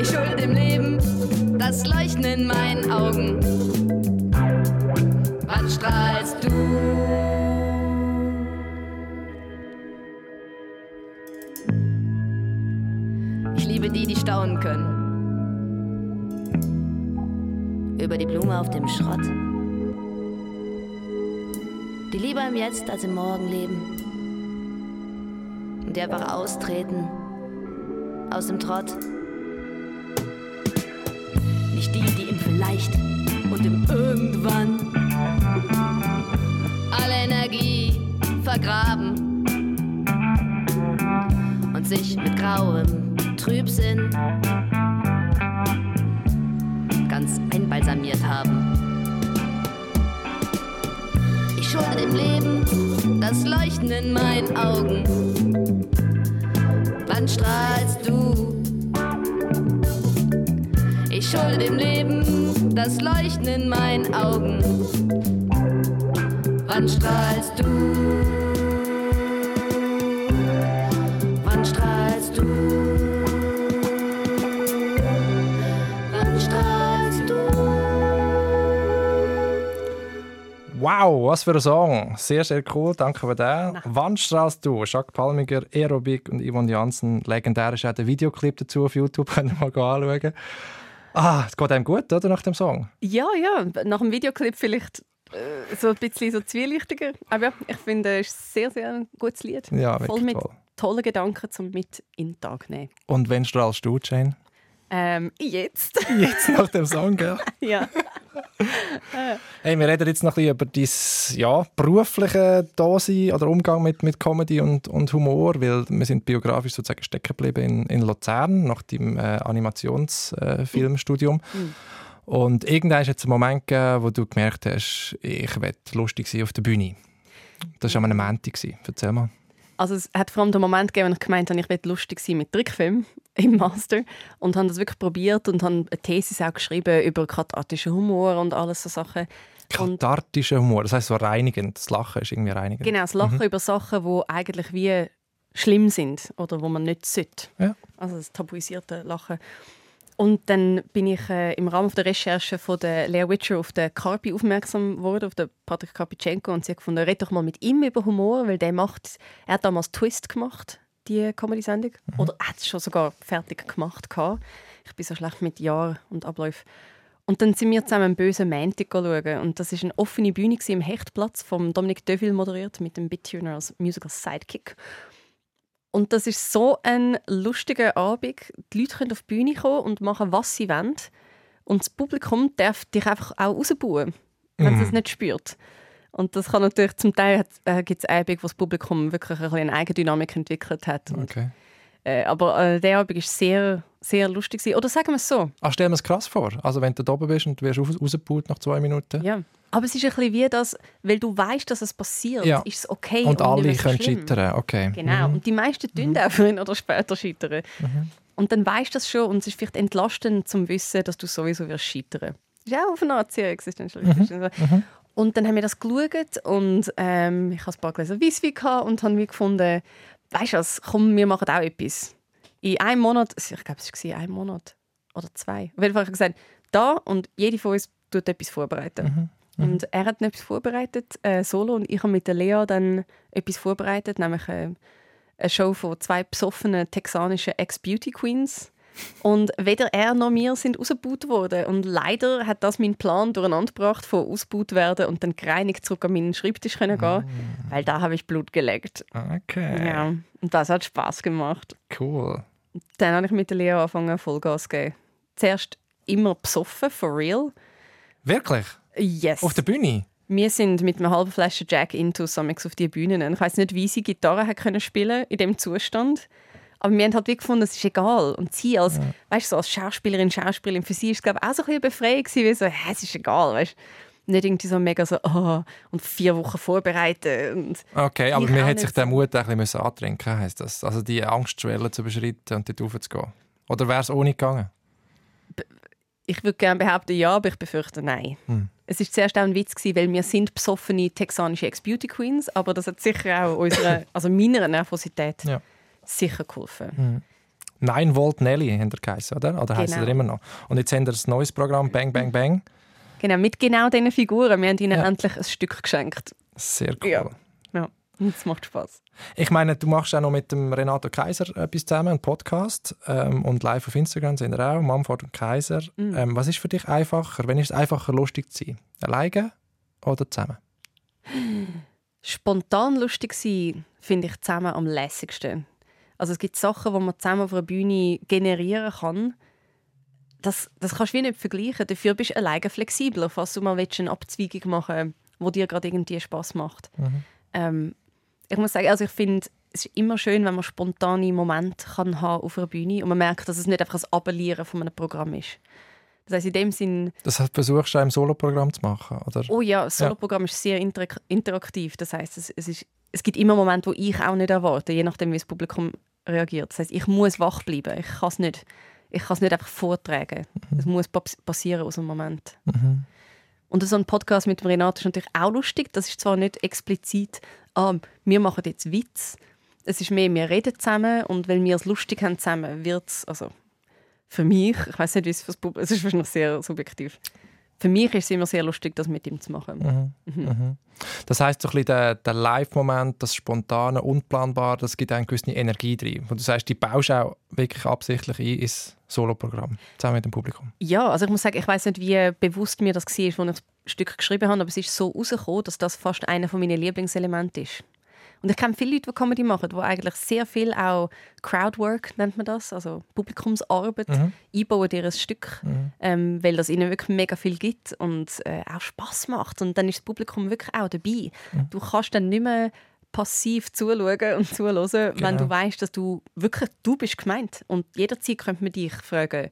Ich schulde dem Leben das Leuchten in meinen Augen. Wann strahlst du? Ich liebe die, die staunen können. Über die Blume auf dem Schrott. Lieber im Jetzt als im Morgen leben. Und einfach austreten. Aus dem Trott. Nicht die, die im Vielleicht und im Irgendwann alle Energie vergraben und sich mit grauem Trübsinn ganz einbalsamiert haben. Ich schulde dem Leben das Leuchten in meinen Augen. Wann strahlst du? Ich schulde dem Leben das Leuchten in meinen Augen. Wann strahlst du? Wow, was für ein Song. Sehr, sehr cool. Danke für den. Wann strahlst du? Jacques Palmiger, Aerobik und Yvonne Janssen. Legendär ist auch der Videoclip dazu auf YouTube. Könnt ihr mal anschauen. Ah, es geht einem gut, oder, nach dem Song? Ja, ja, nach dem Videoclip vielleicht äh, so ein bisschen so zwielichtiger. Aber ja, ich finde, es ist ein sehr, sehr ein gutes Lied. Ja, Voll mit toll. tollen Gedanken, zum mit in den Tag nehmen. Und wenn strahlst du, Jane? Ähm, jetzt. Jetzt nach dem Song, gell? ja. Hey, wir reden jetzt noch ein bisschen über dein ja, berufliche Dasein oder Umgang mit, mit Comedy und, und Humor, weil wir sind biografisch sozusagen stecken geblieben in, in Luzern nach deinem äh, Animationsfilmstudium. Mhm. Und irgendwann ist jetzt ein Moment gegeben, wo du gemerkt hast, ich will lustig sein auf der Bühne. Das war an einem Montag. Erzähl mal. Also es hat vor allem den Moment gegeben, wo ich gemeint habe, ich will lustig sein mit Trickfilm im Master und habe das wirklich probiert und habe eine Thesis auch geschrieben über kathartischen Humor und alles so Sachen. Kathartischer Humor, das heisst so reinigend. Das Lachen ist irgendwie reinigend. genau, das Lachen über Sachen, die eigentlich wie schlimm sind oder wo man nicht sollte. Ja. Also das tabuisierte Lachen. Und dann bin ich äh, im Rahmen der Recherche von der Lea Witcher auf den Carpi aufmerksam geworden, auf den Patrick Karpitschenko. Und sie hat gefunden, red doch mal mit ihm über Humor, weil der macht, er hat damals Twist gemacht, die Comedy-Sendung. Oder er hat es schon sogar fertig gemacht. gehabt. Ich bin so schlecht mit Jahren und Abläufen. Und dann sind wir zusammen einen bösen Mantic schauen. Und das war eine offene Bühne im Hechtplatz, vom Dominic Deville moderiert, mit dem Bittuner als Musical Sidekick. Und das ist so ein lustiger Abend. Die Leute können auf die Bühne kommen und machen, was sie wollen. Und das Publikum darf dich einfach auch rausbauen, wenn es es nicht spürt. Und das kann natürlich zum Teil äh, gibt es Abende, wo das Publikum wirklich ein bisschen eine Eigendynamik entwickelt hat. Und, Okay. äh, aber äh, der Abend war sehr, sehr lustig. gewesen. Oder sagen wir es so. Ach, stell mir es krass vor. Also wenn du da oben bist und du wirst raus- rausgebaut nach zwei Minuten. Ja. Aber es ist ein bisschen wie das, weil du weißt, dass es passiert, Ja. ist es okay. Und nicht alle können schlimm. scheitern. Okay. Genau. Mhm. Und die meisten tun auch früher oder später scheitern. Und dann weißt du das schon und es ist vielleicht entlastend zum Wissen, dass du sowieso wirst scheitern. Das ist auch auf eine Art sehr existenziell. Und dann haben wir das geschaut und ähm, ich hatte ein paar Gläser Weisswein und habe mir gefunden, weißt du was, komm, wir machen auch etwas. In einem Monat, ich glaube, es war ein Monat oder zwei. Auf jeden Fall habe ich gesagt, da und jede von uns tut etwas vorbereiten. Und er hat etwas vorbereitet, äh, solo, und ich habe mit der Lea dann etwas vorbereitet, nämlich äh, eine Show von zwei besoffenen texanischen Ex-Beauty Queens. Und weder er noch wir sind ausgebaut worden. Und leider hat das meinen Plan durcheinander gebracht, von ausgebaut werden und dann gereinigt zurück an meinen Schreibtisch können gehen, weil da habe ich Blut geleckt. Okay. Ja, und das hat Spaß gemacht. Cool. Dann habe ich mit der Lea angefangen, Vollgas zu geben. Zuerst immer besoffen, for real. Wirklich? Yes. Auf der Bühne? Wir sind mit einer halben Flasche Jack into Summix auf die Bühne. Ich weiß nicht, wie sie Gitarre können spielen in dem Zustand. Aber wir haben halt wie gefunden, es ist egal. Und sie als, weißt, so als Schauspielerin, Schauspielerin, für sie ist es glaube ich, auch so ein bisschen befreiend gewesen, wie so, hä, es ist egal, weißt Nicht irgendwie so mega so, oh, und vier Wochen vorbereiten. Okay, aber man hat sich den. Mut ein bisschen antrinken heisst das. Also die Angstschwelle zu überschreiten und dort raufzugehen. Oder wäre es ohne gegangen? ich würde gerne behaupten, ja, aber ich befürchte, nein. Hm. es ist zuerst auch ein Witz gewesen, weil wir sind besoffene texanische Ex-Beauty Queens, aber das hat sicher auch unserer, also meiner Nervosität Ja. sicher geholfen. 9 Volt Nelly haben geheißen, oder? Oder heisst Genau. ihr immer noch? Und jetzt haben ihr ein neues Programm, Bang Bang Bang. Genau, mit genau diesen Figuren. Wir haben ihnen Ja. endlich ein Stück geschenkt. Sehr cool. Ja. Ja, es macht Spaß. Ich meine, du machst auch noch mit dem Renato Kaiser etwas zusammen, einen Podcast. Ähm, und live auf Instagram sind wir auch, Mumford und Kaiser. Mhm. Ähm, was ist für dich einfacher? Wenn ist es einfacher, lustig zu sein? Alleine oder zusammen? Spontan lustig sein finde ich zusammen am lässigsten. Also es gibt Sachen, die man zusammen auf einer Bühne generieren kann. Das, das kannst du wie nicht vergleichen. Dafür bist du alleine flexibler, falls du mal willst, eine Abzweigung machen wo dir gerade irgendwie Spaß macht. Ähm, ich muss sagen, also ich finde, es ist immer schön, wenn man spontane Momente kann haben auf einer Bühne und man merkt, dass es nicht einfach ein Abellieren von einem Programm ist. Das heißt in dem Sinn, Das heißt, versuchst du im Soloprogramm zu machen, oder? Oh ja, das Soloprogramm ist sehr interak interaktiv. Das heißt, es, es, ist, es gibt immer Momente, wo ich auch nicht erwarte, je nachdem, wie das Publikum reagiert. Das heißt, ich muss wach bleiben. Ich kann es nicht, ich kann es nicht einfach vortragen. Es muss pas- passieren aus einem Moment. Und so ein Podcast mit dem Renato ist natürlich auch lustig. Das ist zwar nicht explizit, ah, wir machen jetzt Witz. Es ist mehr, wir reden zusammen und weil wir es lustig haben zusammen, wird es, also für mich, ich weiß nicht, wie es für das Publikum, es ist wahrscheinlich sehr subjektiv. Für mich ist es immer sehr lustig, das mit ihm zu machen. Das heisst, so ein bisschen der, der Live-Moment, das Spontane, Unplanbare, das gibt eine gewisse Energie drin. Und du sagst, die baust auch wirklich absichtlich ein ins Soloprogramm, zusammen mit dem Publikum. Ja, also ich muss sagen, ich weiß nicht, wie bewusst mir das war, als ich das Stück geschrieben habe, aber es ist so rausgekommen, dass das fast einer von meinen Lieblingselemente ist. Und ich kenne viele Leute, die Comedy machen, die eigentlich sehr viel auch Crowdwork, nennt man das, also Publikumsarbeit, einbauen in ihr Stück, ähm, weil das ihnen wirklich mega viel gibt und äh, auch Spaß macht. Und dann ist das Publikum wirklich auch dabei. Du kannst dann nicht mehr passiv zuschauen und zuhören, wenn Genau. du weißt, dass du wirklich du bist gemeint. Und jederzeit könnte man dich fragen,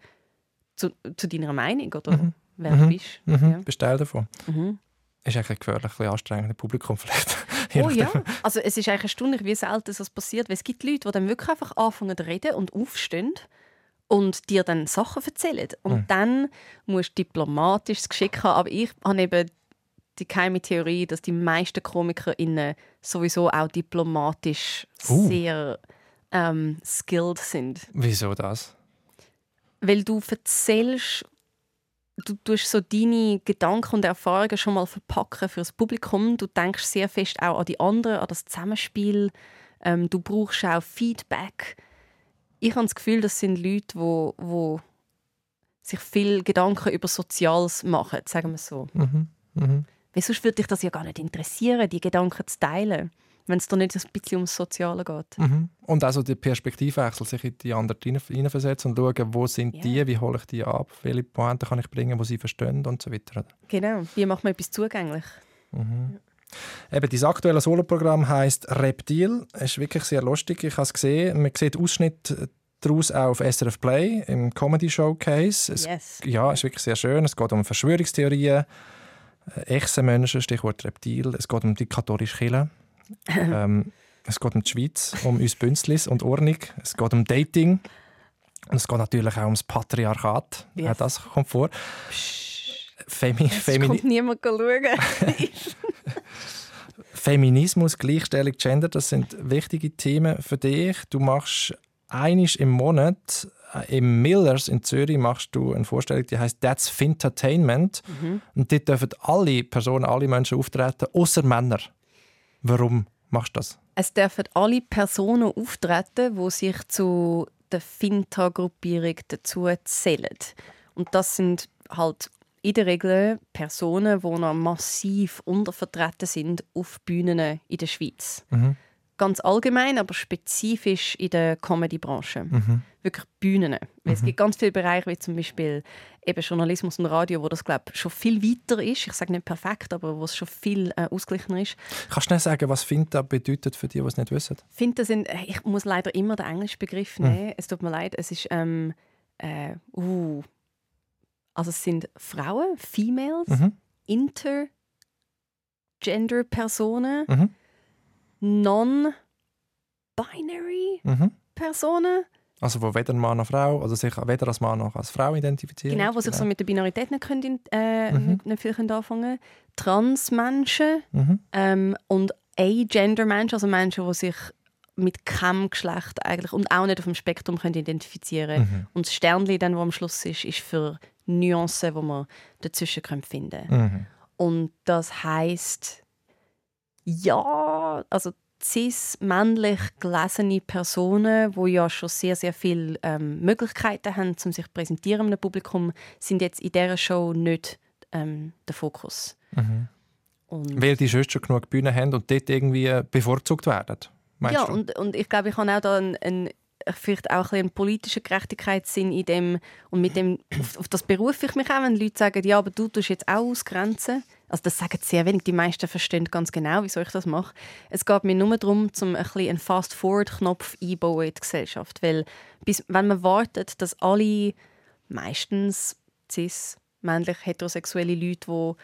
zu, zu deiner Meinung oder wer du bist. Mhm. Bist Teil davon. Mhm. Ist eigentlich gefährlich, ein bisschen anstrengend im Publikum vielleicht. Oh ja, also es ist eigentlich erstaunlich, wie selten das passiert, weil es gibt Leute, die dann wirklich einfach anfangen zu reden und aufstehen und dir dann Sachen erzählen. Und Mhm. dann musst du diplomatisch das Geschick haben. Aber ich habe eben die geheime Theorie, dass die meisten KomikerInnen sowieso auch diplomatisch Uh. sehr ähm, skilled sind. Wieso das? Weil du erzählst, du tust so deine Gedanken und Erfahrungen schon mal verpacken für das Publikum. Du denkst sehr fest auch an die anderen, an das Zusammenspiel. Ähm, du brauchst auch Feedback. Ich habe das Gefühl, das sind Leute, wo, wo sich viel Gedanken über Soziales machen, sagen wir so. Mhm. Mhm. Weil sonst würde dich das ja gar nicht interessieren, die Gedanken zu teilen, wenn es da nicht ein bisschen ums Soziale geht. Mhm. Und also der Perspektivwechsel, sich in die anderen hinein- hineinversetzen und schauen, wo sind Ja. die, wie hole ich die ab, welche Pointen kann ich bringen, wo sie verstehen und so weiter. Genau. Wie macht man etwas zugänglich? Eben, dieses aktuelle Soloprogramm heißt Reptil. Es ist wirklich sehr lustig. Ich habe es gesehen. Man sieht Ausschnitte daraus auch auf SRF Play im Comedy Showcase. Es, Yes. Ja, es ist wirklich sehr schön. Es geht um Verschwörungstheorien, Echsenmenschen, Stichwort Reptil. Es geht um die katholische Kirche. ähm, es geht um die Schweiz, um uns Bünzlis und Ordnung. Es geht um Dating. Und es geht natürlich auch ums Patriarchat. Yes. Auch das kommt vor. Femi Es Femini kommt niemand schauen. Feminismus, Gleichstellung, Gender, das sind wichtige Themen für dich. Du machst einisch im Monat äh, im Millers in Zürich machst du eine Vorstellung, die heißt That's Fintertainment. Und dort dürfen alle Personen, alle Menschen auftreten, außer Männer. Warum machst du das? Es dürfen alle Personen auftreten, die sich zu der Finta-Gruppierung dazu zählen. Und das sind halt in der Regel Personen, die noch massiv untervertreten sind auf Bühnen in der Schweiz. Ganz allgemein, aber spezifisch in der Comedy-Branche. Wirklich Bühnen. Weil Es gibt ganz viele Bereiche, wie zum Beispiel eben Journalismus und Radio, wo das glaub, schon viel weiter ist. Ich sage nicht perfekt, aber wo es schon viel äh, ausgeglichener ist. Kannst du schnell sagen, was Finta bedeutet für die, die es nicht wissen? finde, sind, äh, ich muss leider immer den englischen Begriff nehmen. Es tut mir leid. Es ist, ähm, äh, uh, also es sind Frauen, Females, Mhm. Intergender-Personen, Mhm. Non-Binary Mhm. Personen. Also wo weder Mann noch Frau, also sich weder als Mann noch als Frau identifizieren. Genau, die sich so mit der Binarität nicht, können, äh, mhm. nicht, viel können anfangen können. Transmenschen mhm. ähm, und Agender-Menschen, also Menschen, die sich mit keinem Geschlecht eigentlich und auch nicht auf dem Spektrum können identifizieren mhm. Und das Sternchen, dann, wo am Schluss ist, ist für Nuancen, die man dazwischen finden können. Mhm. Und das heißt ja, also cis männlich gelesene Personen, die ja schon sehr, sehr viele ähm, Möglichkeiten haben, um sich präsentieren im Publikum, sind jetzt in dieser Show nicht ähm, der Fokus. Mhm. Weil die schon genug Bühnen haben und dort irgendwie bevorzugt werden. Ja, und, und ich glaube, ich habe auch da einen, einen vielleicht auch ein einen politischen Gerechtigkeitssinn in dem und mit dem auf, auf, das berufe ich mich auch, wenn Leute sagen, ja, aber du tust jetzt auch ausgrenzen. Also das sagen sehr wenig. Die meisten verstehen ganz genau, wieso ich das mache. Es geht mir nur darum, um ein einen Fast-Forward-Knopf einbauen in die Gesellschaft, weil bis, wenn man wartet, dass alle meistens cis männlich heterosexuelle Leute, die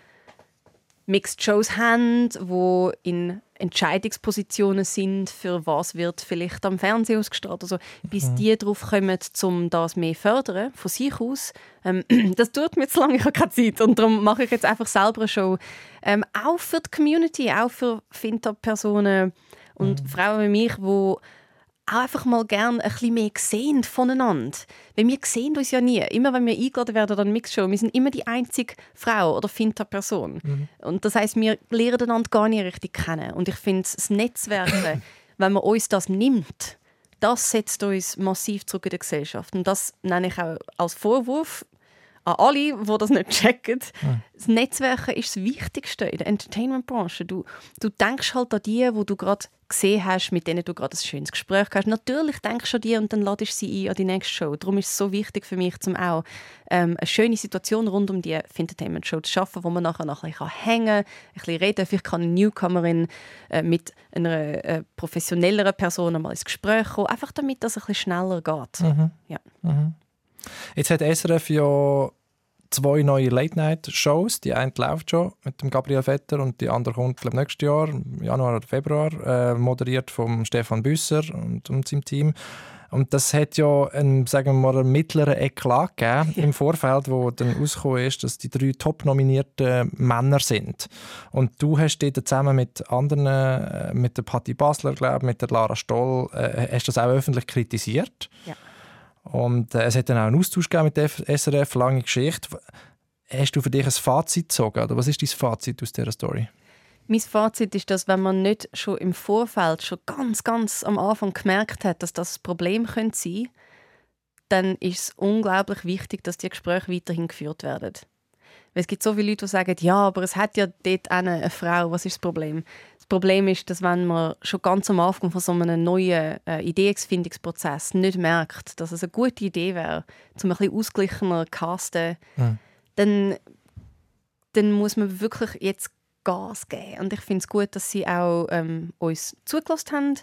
Mixed Shows haben, wo in Entscheidungspositionen sind, für was wird vielleicht am Fernsehen ausgestrahlt. Also bis mhm. die darauf kommen, um das mehr zu fördern, von sich aus. Ähm, das tut mir zu lange, ich habe keine Zeit. Und darum mache ich jetzt einfach selber eine Show. Ähm, auch für die Community, auch für Finter-Personen und mhm. Frauen wie mich, die auch einfach mal gerne ein bisschen mehr sehen voneinander. Weil wir sehen uns ja nie. Immer wenn wir eingeladen werden an Mixshow, wir sind immer die einzige Frau oder Finta-Person. Mhm. Und das heißt, wir lernen einander gar nicht richtig kennen. Und ich finde, das Netzwerken, wenn man uns das nimmt, das setzt uns massiv zurück in der Gesellschaft. Und das nenne ich auch als Vorwurf an alle, die das nicht checken. Mhm. Das Netzwerken ist das Wichtigste in der Entertainment-Branche. Du, du denkst halt an die, wo du gerade gesehen hast, mit denen du gerade ein schönes Gespräch hast. Natürlich denkst du an die und dann ladest du sie ein an die nächste Show. Darum ist es so wichtig für mich, zum auch ähm, eine schöne Situation rund um die Entertainment-Show zu schaffen, wo man nachher noch ein bisschen hängen kann, ein bisschen reden. Vielleicht kann eine Newcomerin äh, mit einer äh, professionelleren Person mal ins Gespräch kommen, einfach damit das ein bisschen schneller geht. Mhm. Ja. Mhm. Jetzt hat SRF ja zwei neue Late-Night-Shows. Die eine läuft schon mit dem Gabriel Vetter und die andere kommt glaube nächstes Jahr, Januar oder Februar, äh, moderiert vom Stefan Büsser und, und seinem Team. Und das hat ja einen, sagen wir mal, einen mittleren Eklat gegeben im Vorfeld, wo dann rausgekommen ist, dass die drei top nominierten Männer sind. Und du hast dort zusammen mit anderen, äh, mit der Patti Basler, glaube mit der Lara Stoll, äh, hast das auch öffentlich kritisiert. Ja. Und äh, es hat dann auch einen Austausch mit der SRF, lange Geschichte. Hast du für dich ein Fazit gezogen? Oder was ist dein Fazit aus dieser Story? Mein Fazit ist, dass wenn man nicht schon im Vorfeld, schon ganz, ganz am Anfang gemerkt hat, dass das ein Problem sein könnte, dann ist es unglaublich wichtig, dass die Gespräche weiterhin geführt werden. Weil es gibt so viele Leute, die sagen, ja, aber es hat ja dort eine, Frau, was ist das Problem? Problem ist, dass wenn man schon ganz am Anfang von so einem neuen äh, Ideenfindungsprozess nicht merkt, dass es eine gute Idee wäre, zum ein bisschen ausgeglichener casten, mhm. dann, dann muss man wirklich jetzt Gas geben. Und ich finde es gut, dass sie auch ähm, uns zugelassen haben,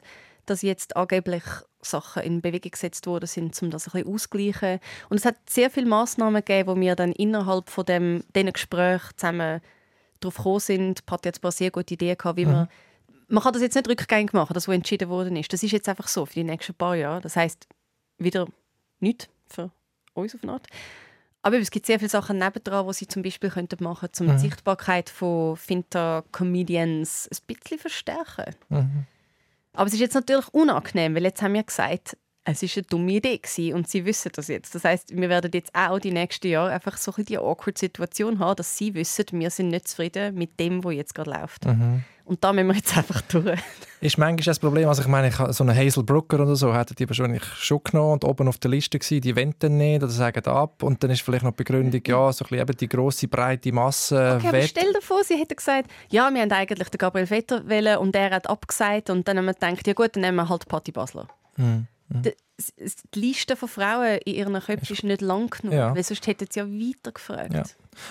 dass jetzt angeblich Sachen in Bewegung gesetzt worden sind, um das ein bisschen auszugleichen. Und es hat sehr viele Massnahmen gegeben, die wir dann innerhalb von dem, diesen Gesprächen zusammen darauf gekommen sind. Pat hat jetzt ein paar sehr gute Ideen gehabt, wie mhm. man man kann das jetzt nicht rückgängig machen, das, was entschieden worden ist. Das ist jetzt einfach so für die nächsten paar Jahre. Das heißt wieder nichts für uns auf eine Art. Aber es gibt sehr viele Sachen nebendran, die sie zum Beispiel könnten machen könnten, um mhm. die Sichtbarkeit von Finter-Comedians ein bisschen verstärken. Mhm. Aber es ist jetzt natürlich unangenehm, weil jetzt haben wir gesagt, es war eine dumme Idee gewesen und sie wissen das jetzt. Das heißt, wir werden jetzt auch die nächsten Jahre einfach so ein die awkward Situation haben, dass sie wissen, wir sind nicht zufrieden mit dem, was jetzt gerade läuft. Mhm. Und da müssen wir jetzt einfach durch. ist manchmal das Problem, also ich meine, so eine Hazel Brooker oder so hätten die wahrscheinlich schon genommen und oben auf der Liste gewesen, die wollen dann nicht oder sagen ab und dann ist vielleicht noch die Begründung, ja, so ein bisschen eben die grosse, breite Masse okay, aber stell dir vor, sie hätten gesagt, ja, wir haben eigentlich den Gabriel Vetter wählen und der hat abgesagt und dann haben wir gedacht, ja gut, dann nehmen wir halt Patti Basler. Mhm. Mhm. Die, die Liste von Frauen in ihren Köpfen ist nicht lang genug, ja. weil sonst hätten sie ja weiter gefragt. Ja.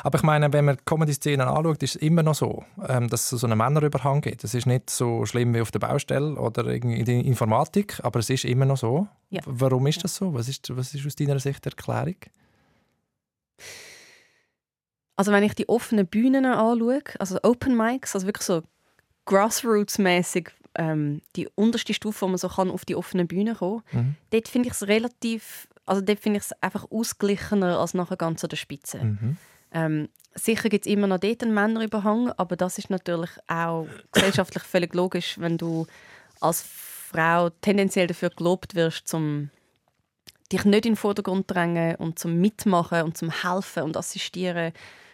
Aber ich meine, wenn man Comedy-Szenen anschaut, ist es immer noch so, ähm, dass es so einen Männerüberhang gibt. Es ist nicht so schlimm wie auf der Baustelle oder in der Informatik, aber es ist immer noch so. Ja. Warum ist das so? Was ist, was ist aus deiner Sicht die Erklärung? Also wenn ich die offenen Bühnen anschaue, also Open Mics, also wirklich so grassroots-mäßig ähm, die unterste Stufe, wo man so kann auf die offene Bühne kommen kann, Mhm. dort finde ich es relativ, also dort finde ich es einfach ausgeglichener als nachher ganz an der Spitze. Mhm. Ähm, sicher gibt es immer noch dort einen Männerüberhang, aber das ist natürlich auch gesellschaftlich völlig logisch, wenn du als Frau tendenziell dafür gelobt wirst, zum dich nicht in den Vordergrund drängen und zum Mitmachen und zum Helfen und Assistieren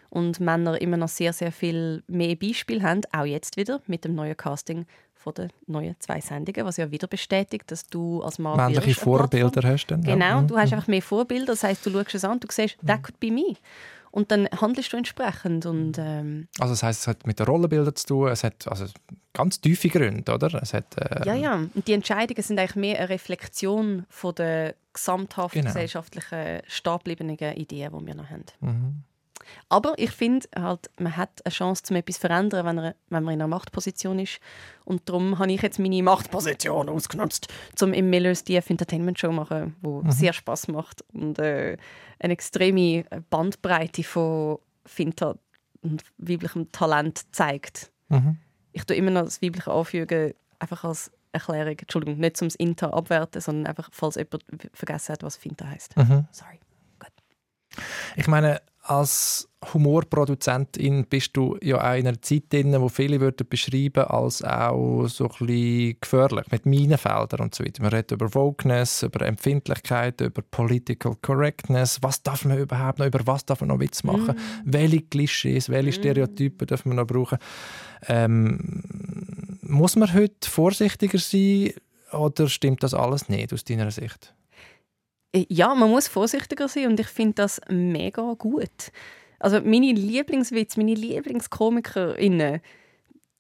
und Männer immer noch sehr, sehr viel mehr Beispiel haben, auch jetzt wieder mit dem neuen Casting von den neuen zwei Sendungen, was ja wieder bestätigt, dass du als Mann Männliche. Vorbilder hast dann. ja. Genau, Mhm. du hast einfach mehr Vorbilder. Das heißt, du schaust es an, du siehst, that could be me. Und dann handelst du entsprechend. Und, ähm, Also das heisst, es hat mit den Rollenbildern zu tun, es hat also ganz tiefe Gründe, oder? Es hat, äh, ja, ja. Und die Entscheidungen sind eigentlich mehr eine Reflexion von der gesamthaft Genau. gesellschaftlichen, stehgebliebenen Ideen, die wir noch haben. Mhm. Aber ich finde, halt, man hat eine Chance, um etwas zu verändern, wenn, er, wenn man in einer Machtposition ist. Und darum habe ich jetzt meine Machtposition ausgenutzt, um im Miller's DF Entertainment Show zu machen, wo sehr Spaß macht und äh, eine extreme Bandbreite von Finta und weiblichem Talent zeigt. Mhm. Ich tue immer noch das weibliche Anfügen einfach als Erklärung, Entschuldigung, nicht zum Inter abwerten, sondern einfach, falls jemand vergessen hat, was Finta heißt. Mhm. Sorry. Ich meine, als Humorproduzentin bist du ja auch in einer Zeit drin, wo viele würden beschreiben als auch so ein bisschen gefährlich, mit Minenfeldern und so weiter. Man redet über Wokeness, über Empfindlichkeit, über Political Correctness. Was darf man überhaupt noch, über was darf man noch Witz machen? Welche Klischees, welche Stereotypen darf man noch brauchen? Ähm, muss man heute vorsichtiger sein oder stimmt das alles nicht aus deiner Sicht? Äh, Ja, man muss vorsichtiger sein und ich finde das mega gut. Also meine Lieblingswitze, meine LieblingskomikerInnen,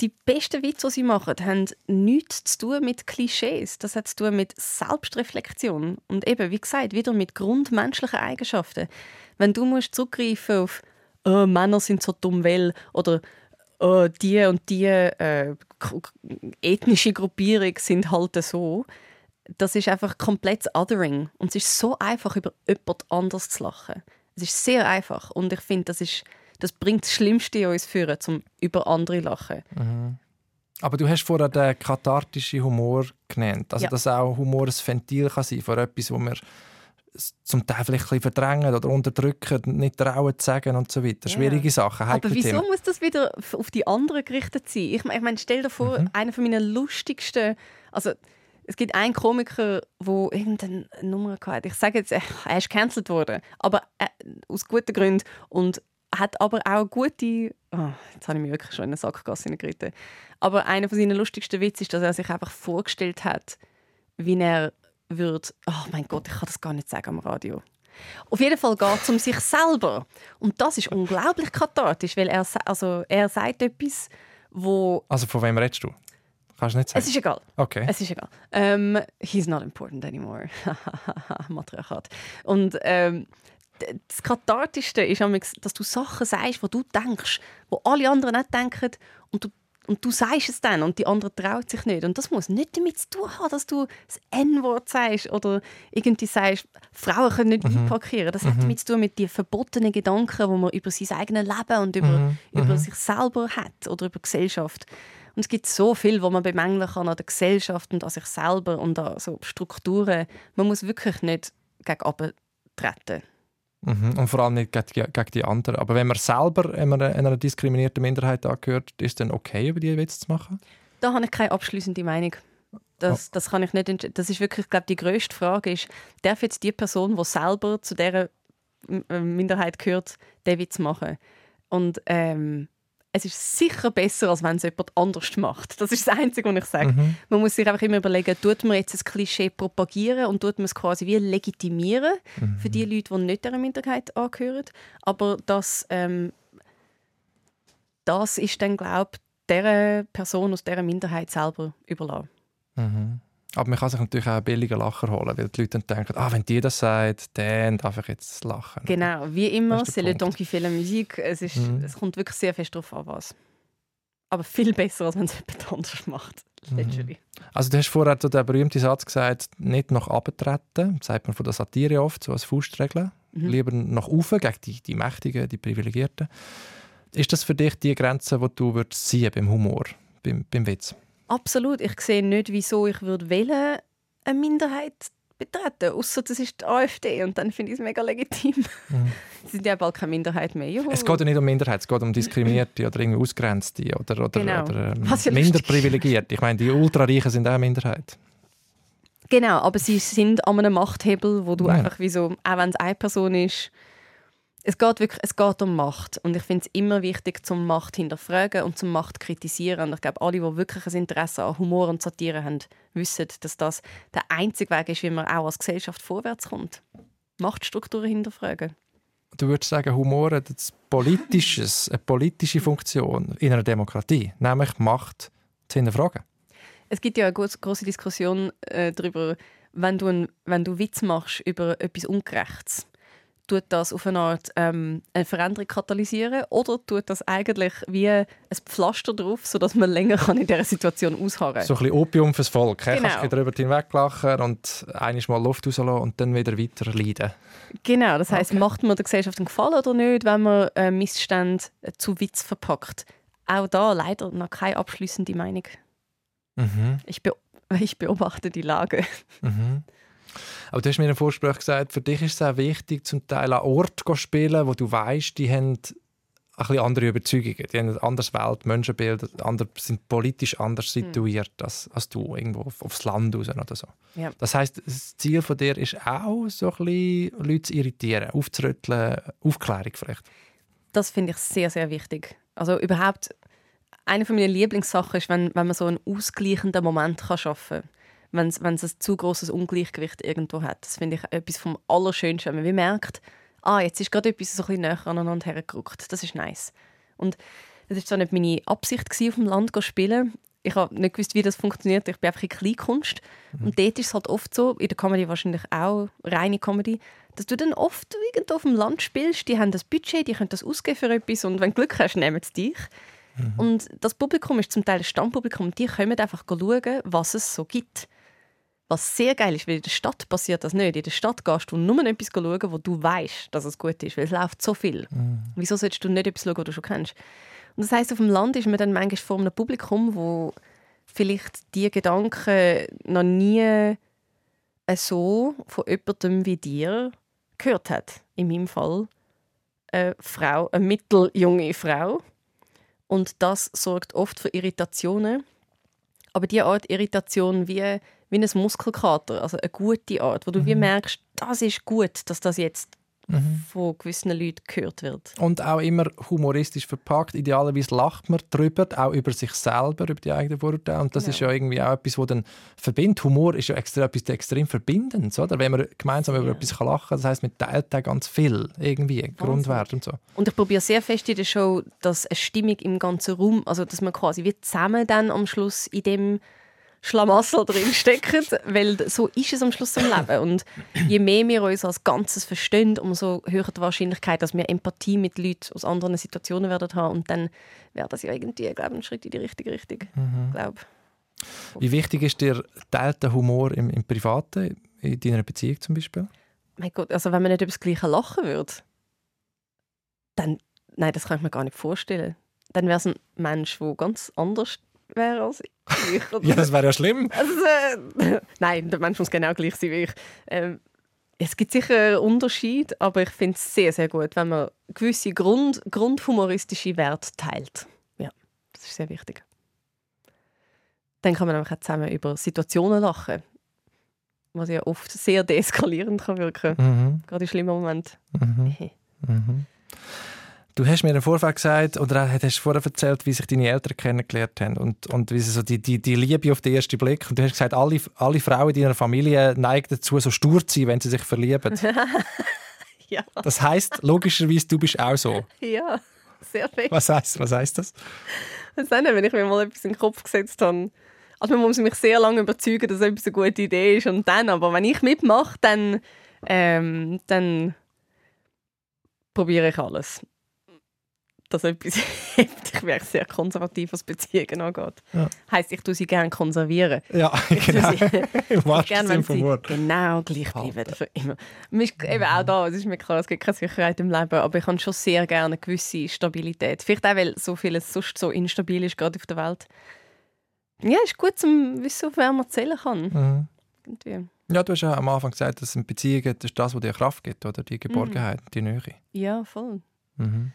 die besten Witze, die sie machen, haben nichts zu tun mit Klischees. Das hat zu tun mit Selbstreflexion und eben, wie gesagt, wieder mit grundmenschlichen Eigenschaften. Wenn du musst zurückgreifen auf «Oh, Männer sind so dumm, weil» oder «Oh, die und die äh, ethnische Gruppierung sind halt so», das ist einfach komplett Othering. Und es ist so einfach, über jemand anders zu lachen. Es ist sehr einfach. Und ich finde, das, ist, das bringt das Schlimmste in uns führen, zum über andere lachen. Aber du hast vorher den kathartischen Humor genannt. Also, Ja. dass auch Humor ein Ventil kann sein für etwas, wo wir zum Teil vielleicht ein bisschen verdrängen oder unterdrücken, nicht trauen zu sagen und so weiter. Schwierige Sachen, heikle Aber wieso Themen. muss das wieder auf die anderen gerichtet sein? Ich meine, stell dir vor, einer von meinen lustigsten... Also, es gibt einen Komiker, der irgendeine Nummer hatte. Ich sage jetzt, äh, er ist gecancelt worden. Aber äh, aus guten Gründen. Und hat aber auch gute... Oh, jetzt habe ich mich wirklich schon in eine Sackgasse hineingeritten. Aber einer von seinen lustigsten Witze ist, dass er sich einfach vorgestellt hat, wie er würde... Oh mein Gott, ich kann das gar nicht sagen am Radio. Auf jeden Fall geht es um sich selber. Und das ist unglaublich kathartisch, weil er, also, er sagt etwas, wo... Also, von wem redest du? Kannst du nicht sagen? Es ist egal. okay. Es ist egal. Ähm, he's not important anymore. Matriarchat. Und ähm, das Kathartischste ist, dass du Sachen sagst, die du denkst, wo alle anderen nicht denken und du, und du sagst es dann und die anderen trauen sich nicht. Und das muss nicht damit zu tun haben, dass du das N-Wort sagst oder irgendwie sagst, Frauen können nicht einparkieren. Das hat damit zu tun mit den verbotenen Gedanken, die man über sein eigenes Leben und über, über sich selber hat oder über Gesellschaft. Und es gibt so viel, was man bemängeln kann an der Gesellschaft und an sich selber und an so Strukturen. Man muss wirklich nicht gegen oben treten. Mhm. Und vor allem nicht gegen die, gegen die anderen. Aber wenn man selber einer, einer diskriminierten Minderheit angehört, ist es dann okay, über die Witze zu machen? Da habe ich keine abschließende Meinung. Das, das kann ich nicht Das ist wirklich, glaube die grösste Frage ist, darf jetzt die Person, die selber zu dieser Minderheit gehört, den Witz machen? Und ähm, es ist sicher besser, als wenn es jemand anders macht. Das ist das Einzige, was ich sage. Man muss sich einfach immer überlegen, tut man jetzt ein Klischee propagieren und tut man es quasi wie legitimieren für die Leute, die nicht dieser Minderheit angehören. Aber das, ähm, das ist dann, glaube ich, dieser Person aus dieser Minderheit selber überlassen. Mhm. Aber man kann sich natürlich auch einen billigen Lacher holen, weil die Leute dann denken, ah, wenn die das sagt, dann darf ich jetzt lachen. Genau, wie immer, c'est le temps qui fait la musique. Es, ist, Mhm. es kommt wirklich sehr fest darauf an, was. Aber viel besser, als wenn es jemand anders macht. Mhm. Literally. Also du hast vorher so den berühmten Satz gesagt, nicht nach abtreten, sagt man von der Satire oft, so als Faustregel. Mhm. Lieber nach oben gegen die, die Mächtigen, die Privilegierten. Ist das für dich die Grenze, die du würdest ziehen beim Humor, beim, beim Witz? Absolut. Ich sehe nicht, wieso ich würde wählen, eine Minderheit betreten. Außer das ist die AfD und dann finde ich es mega legitim. Mhm. Sie sind ja bald keine Minderheit mehr. Juhu. Es geht ja nicht um Minderheit, es geht um Diskriminierte oder irgendwie Ausgrenzte oder, oder, Genau. oder ähm, Minderprivilegierte. Ich meine, die Ultrareichen sind auch eine Minderheit. Genau, aber sie sind an einem Machthebel, wo du Ja. einfach wie so, auch wenn es eine Person ist, es geht wirklich, es geht um Macht und ich finde es immer wichtig, zum Macht hinterfragen und zum Macht kritisieren. Und ich glaube, alle, die wirklich ein Interesse an Humor und Satire haben, wissen, dass das der einzige Weg ist, wie man auch als Gesellschaft vorwärts kommt. Machtstrukturen hinterfragen. Du würdest sagen, Humor hat ein politisches, eine politische Funktion in einer Demokratie, nämlich Macht zu hinterfragen. Es gibt ja eine groß- große Diskussion äh, darüber, wenn du, ein, wenn du Witz machst über etwas Ungerechtes, tut das auf eine Art ähm, eine Veränderung katalysieren oder tut das eigentlich wie ein Pflaster drauf, sodass man länger kann in dieser Situation ausharren So ein bisschen Opium fürs Volk. Genau. Kannst du darüber hinweglachen und einmal mal Luft rauslassen und dann wieder weiter leiden. Genau, das heißt, macht man der Gesellschaft einen Gefallen oder nicht, wenn man äh, Missstände äh, zu Witz verpackt? Auch da leider noch keine abschließende Meinung. Mhm. Ich, be ich beobachte die Lage. Mhm. Aber du hast mir im Vorgespräch gesagt, für dich ist es auch wichtig, zum Teil an Ort zu spielen, wo du weißt, die haben ein bisschen andere Überzeugungen, die haben ein anderes Welt, Menschenbild, andere, sind politisch anders situiert als, als du irgendwo auf, aufs Land raus oder so. Ja. Das heißt, das Ziel von dir ist auch, so ein bisschen Leute zu irritieren, aufzurütteln, Aufklärung vielleicht. Das finde ich sehr, sehr wichtig. Also überhaupt, eine von meinen Lieblingssachen ist, wenn, wenn man so einen ausgleichenden Moment kann schaffen kann. Wenn es es ein zu großes Ungleichgewicht irgendwo hat. Das finde ich etwas vom Allerschönsten, wenn man merkt, ah, jetzt ist gerade etwas so ein bisschen näher aneinander hergerückt. Das ist nice. Und das war zwar nicht meine Absicht, gewesen, auf dem Land zu spielen. Ich habe nicht gewusst, wie das funktioniert. Ich bin einfach in Kleinkunst. Und dort ist es halt oft so, in der Comedy wahrscheinlich auch, reine Comedy, dass du dann oft irgendwo auf dem Land spielst. Die haben das Budget, die können das ausgeben für etwas und wenn du Glück hast, nehmen sie dich. Und das Publikum ist zum Teil ein Stammpublikum die kommen einfach schauen, was es so gibt. Was sehr geil ist, weil in der Stadt passiert das nicht. In der Stadt gehst du nur etwas schauen, wo du weißt, dass es gut ist, weil es läuft so viel. Wieso solltest du nicht etwas schauen, was du schon kennst? Und das heißt, auf dem Land ist man dann manchmal vor einem Publikum, wo vielleicht die Gedanken noch nie so von jemandem wie dir gehört hat. In meinem Fall eine Frau, eine mitteljunge Frau. Und das sorgt oft für Irritationen. Aber die Art Irritation wie, wie ein Muskelkater, also eine gute Art, wo du wie merkst, das ist gut, dass das jetzt von gewissen Leuten gehört wird. Und auch immer humoristisch verpackt. Idealerweise lacht man drüber, auch über sich selber, über die eigenen Vorurteile. Und das Genau. ist ja irgendwie auch etwas, was dann verbindet. Humor ist ja extra etwas extrem Verbindendes, oder? Wenn man gemeinsam über Ja. etwas kann lachen kann, das heisst, man teilt da ganz viel, irgendwie, Grundwert und so. Und ich probiere sehr fest in der Show, dass eine Stimmung im ganzen Raum, also dass man quasi wie zusammen dann am Schluss in dem Schlamassel drin stecken, weil so ist es am Schluss im Leben. Und je mehr wir uns als Ganzes verstehen, umso höher die Wahrscheinlichkeit, dass wir Empathie mit Leuten aus anderen Situationen werden haben. Und dann wäre das ja irgendwie, glaube ich, ein Schritt in die richtige Richtung. Glaub. Wie wichtig ist dir teilter Humor im, im Privaten, in deiner Beziehung zum Beispiel? Mein Gott, also wenn man nicht über das Gleiche lachen würde, dann, nein, das kann ich mir gar nicht vorstellen. Dann wäre es ein Mensch, der ganz anders wäre als ich. Ja, das wäre ja schlimm. Also, äh, nein, der Mensch muss genau gleich sein wie ich. Ähm, es gibt sicher einen Unterschied, aber ich finde es sehr, sehr gut, wenn man gewisse Grund, grundhumoristische Werte teilt. Ja, das ist sehr wichtig. Dann kann man nämlich auch zusammen über Situationen lachen, was ja oft sehr deeskalierend kann wirken Mhm. Gerade in schlimmen Momenten. Mhm. Mhm. Du hast mir im Vorfeld gesagt, oder hast vorher erzählt, wie sich deine Eltern kennengelernt haben und, und wie sie so die, die, die Liebe auf den ersten Blick. Und du hast gesagt, alle, alle Frauen in deiner Familie neigen dazu, so stur zu sein, wenn sie sich verlieben. Ja, Das heißt logischerweise, du bist auch so. ja, sehr fest. Was heißt, was heißt das? Das nicht, wenn ich mir mal etwas in den Kopf gesetzt habe. Also man muss mich sehr lange überzeugen, dass etwas eine gute Idee ist und dann, aber wenn ich mitmache, dann, ähm, dann probiere ich alles. Dass etwas hebt. Ich wäre sehr konservativ, was Beziehungen angeht. Ja. Heißt, ich tue sie gerne konservieren. Ja, Ich genau. sie Im wahrsten gerne, Sinne vom Wort. genau gleich bleiben. Halten. Für immer. Mir ist eben auch da, es ist mir klar, es gibt keine Sicherheit im Leben, aber ich habe schon sehr gerne eine gewisse Stabilität. Vielleicht auch, weil so vieles sonst so instabil ist, gerade auf der Welt. Ja, ist gut zum wissen, auf wer man zählen kann. Mhm. Irgendwie. Ja, du hast ja am Anfang gesagt, dass in Beziehungen das ist das, was dir Kraft gibt, oder? Die Geborgenheit, die Nähe. Ja, voll. Mhm.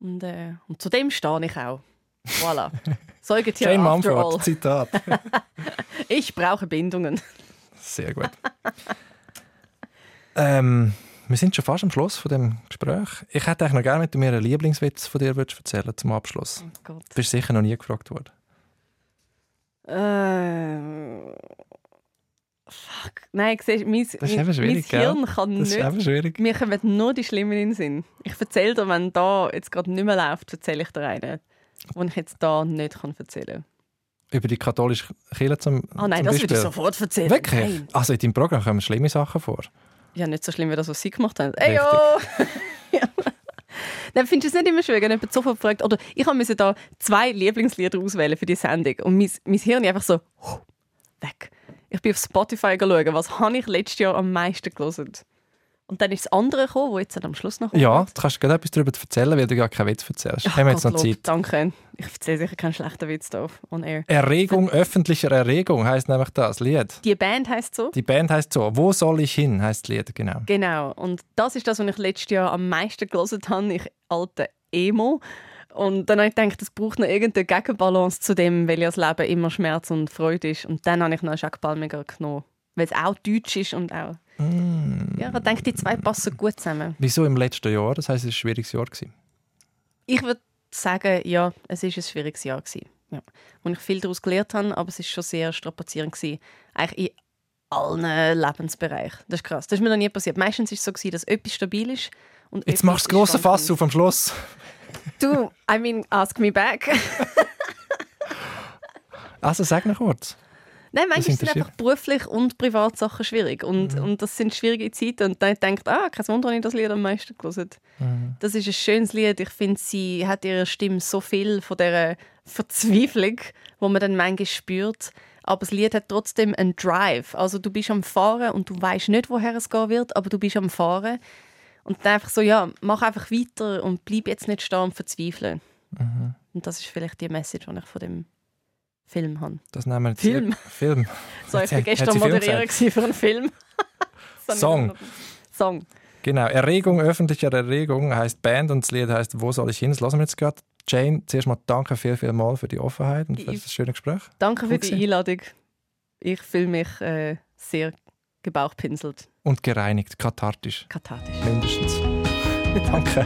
Und, äh, und zu dem stehe ich auch. Voilà. Säugetier Jane after Mumford, all. Zitat. Ich brauche Bindungen. Sehr gut. ähm, wir sind schon fast am Schluss von dem Gespräch. Ich hätte eigentlich noch gerne, wenn du mir einen Lieblingswitz von dir würdest erzählen zum Abschluss. Oh Gott. Du bist sicher noch nie gefragt worden. Äh, fuck. Nein, siehst, mein, ist mein, mein schwierig, gell? Hirn kann Das ist nicht. einfach schwierig. Mir kommen nur die den Sinn. Ich erzähle dir, wenn da jetzt gerade nicht mehr läuft, erzähle ich dir einen, den ich jetzt da nicht kann erzählen kann. Über die katholische Kirche zum, Oh nein, zum das Beispiel. würde ich sofort erzählen. Wirklich? Nein. Also in deinem Programm kommen schlimme Sachen vor. Ja, nicht so schlimm wie das, was sie gemacht haben. Ey, ja. Findest du es nicht immer schön, wenn jemand sofort fragt, oder ich musste da zwei Lieblingslieder auswählen für die Sendung und mein, mein Hirn einfach so weg. Ich bin auf Spotify schauen, was habe ich letztes Jahr am meisten gelesen. Und dann ist das andere gekommen, das jetzt am Schluss noch kommt. Ja, du kannst gerade etwas darüber erzählen, weil du gar keinen Witz erzählst. Ach, Haben wir jetzt noch Gottlob, Zeit? Danke. Ich erzähle sicher keinen schlechten Witz auf on air. Erregung öffentlicher Erregung heißt nämlich das Lied. Die Band heißt so. Die Band heißt so. Wo soll ich hin? heißt das Lied genau. Genau. Und das ist das, was ich letztes Jahr am meisten gelesen habe. Ich alte Emo. Und dann habe ich gedacht, es braucht noch irgendeine Gegenbalance zu dem, weil ja das Leben immer Schmerz und Freude ist. Und dann habe ich noch Jacques Palmiger genommen. Weil es auch deutsch ist und auch... Ja, ich denke, die zwei passen gut zusammen. Wieso im letzten Jahr? Das heißt, es war ein schwieriges Jahr. Gewesen. Ich würde sagen, ja, es war ein schwieriges Jahr. Gewesen. Ja. Und ich viel daraus gelernt habe, aber es war schon sehr strapazierend. Gewesen. Eigentlich in allen Lebensbereichen. Das ist krass. Das ist mir noch nie passiert. Meistens war es so, gewesen, dass etwas stabil ist. Und Jetzt machst du das grosse Fass auf am Schluss. Du, I mean, ask me back. Also sag noch kurz. Nein, manchmal sind einfach beruflich und Privatsachen schwierig. Und, und das sind schwierige Zeiten. Und dann denkt ah, kein Wunder, habe ich das Lied am meisten gelesen. Das ist ein schönes Lied. Ich finde, sie hat ihre Stimme so viel von dieser Verzweiflung, wo man dann manchmal spürt. Aber das Lied hat trotzdem einen Drive. Also du bist am Fahren und du weißt nicht, woher es gehen wird, aber du bist am Fahren. Und dann einfach so, ja, mach einfach weiter und bleib jetzt nicht stehen und verzweifeln. Und das ist vielleicht die Message, die ich von dem Film habe. Das nehmen wir Film. Film. So, ich war gestern gewesen für einen Film. So Song. Song. Genau. Erregung öffentlicher Erregung heißt Band und das Lied heißt Wo soll ich hin? Das lassen wir jetzt gerade. Jane, zuerst mal danke viel, viel mal für die Offenheit und für das schöne Gespräch. Danke für die. Einladung. Ich fühle mich äh, sehr gebauchpinselt, Und gereinigt, kathartisch, kathartisch. mindestens. danke.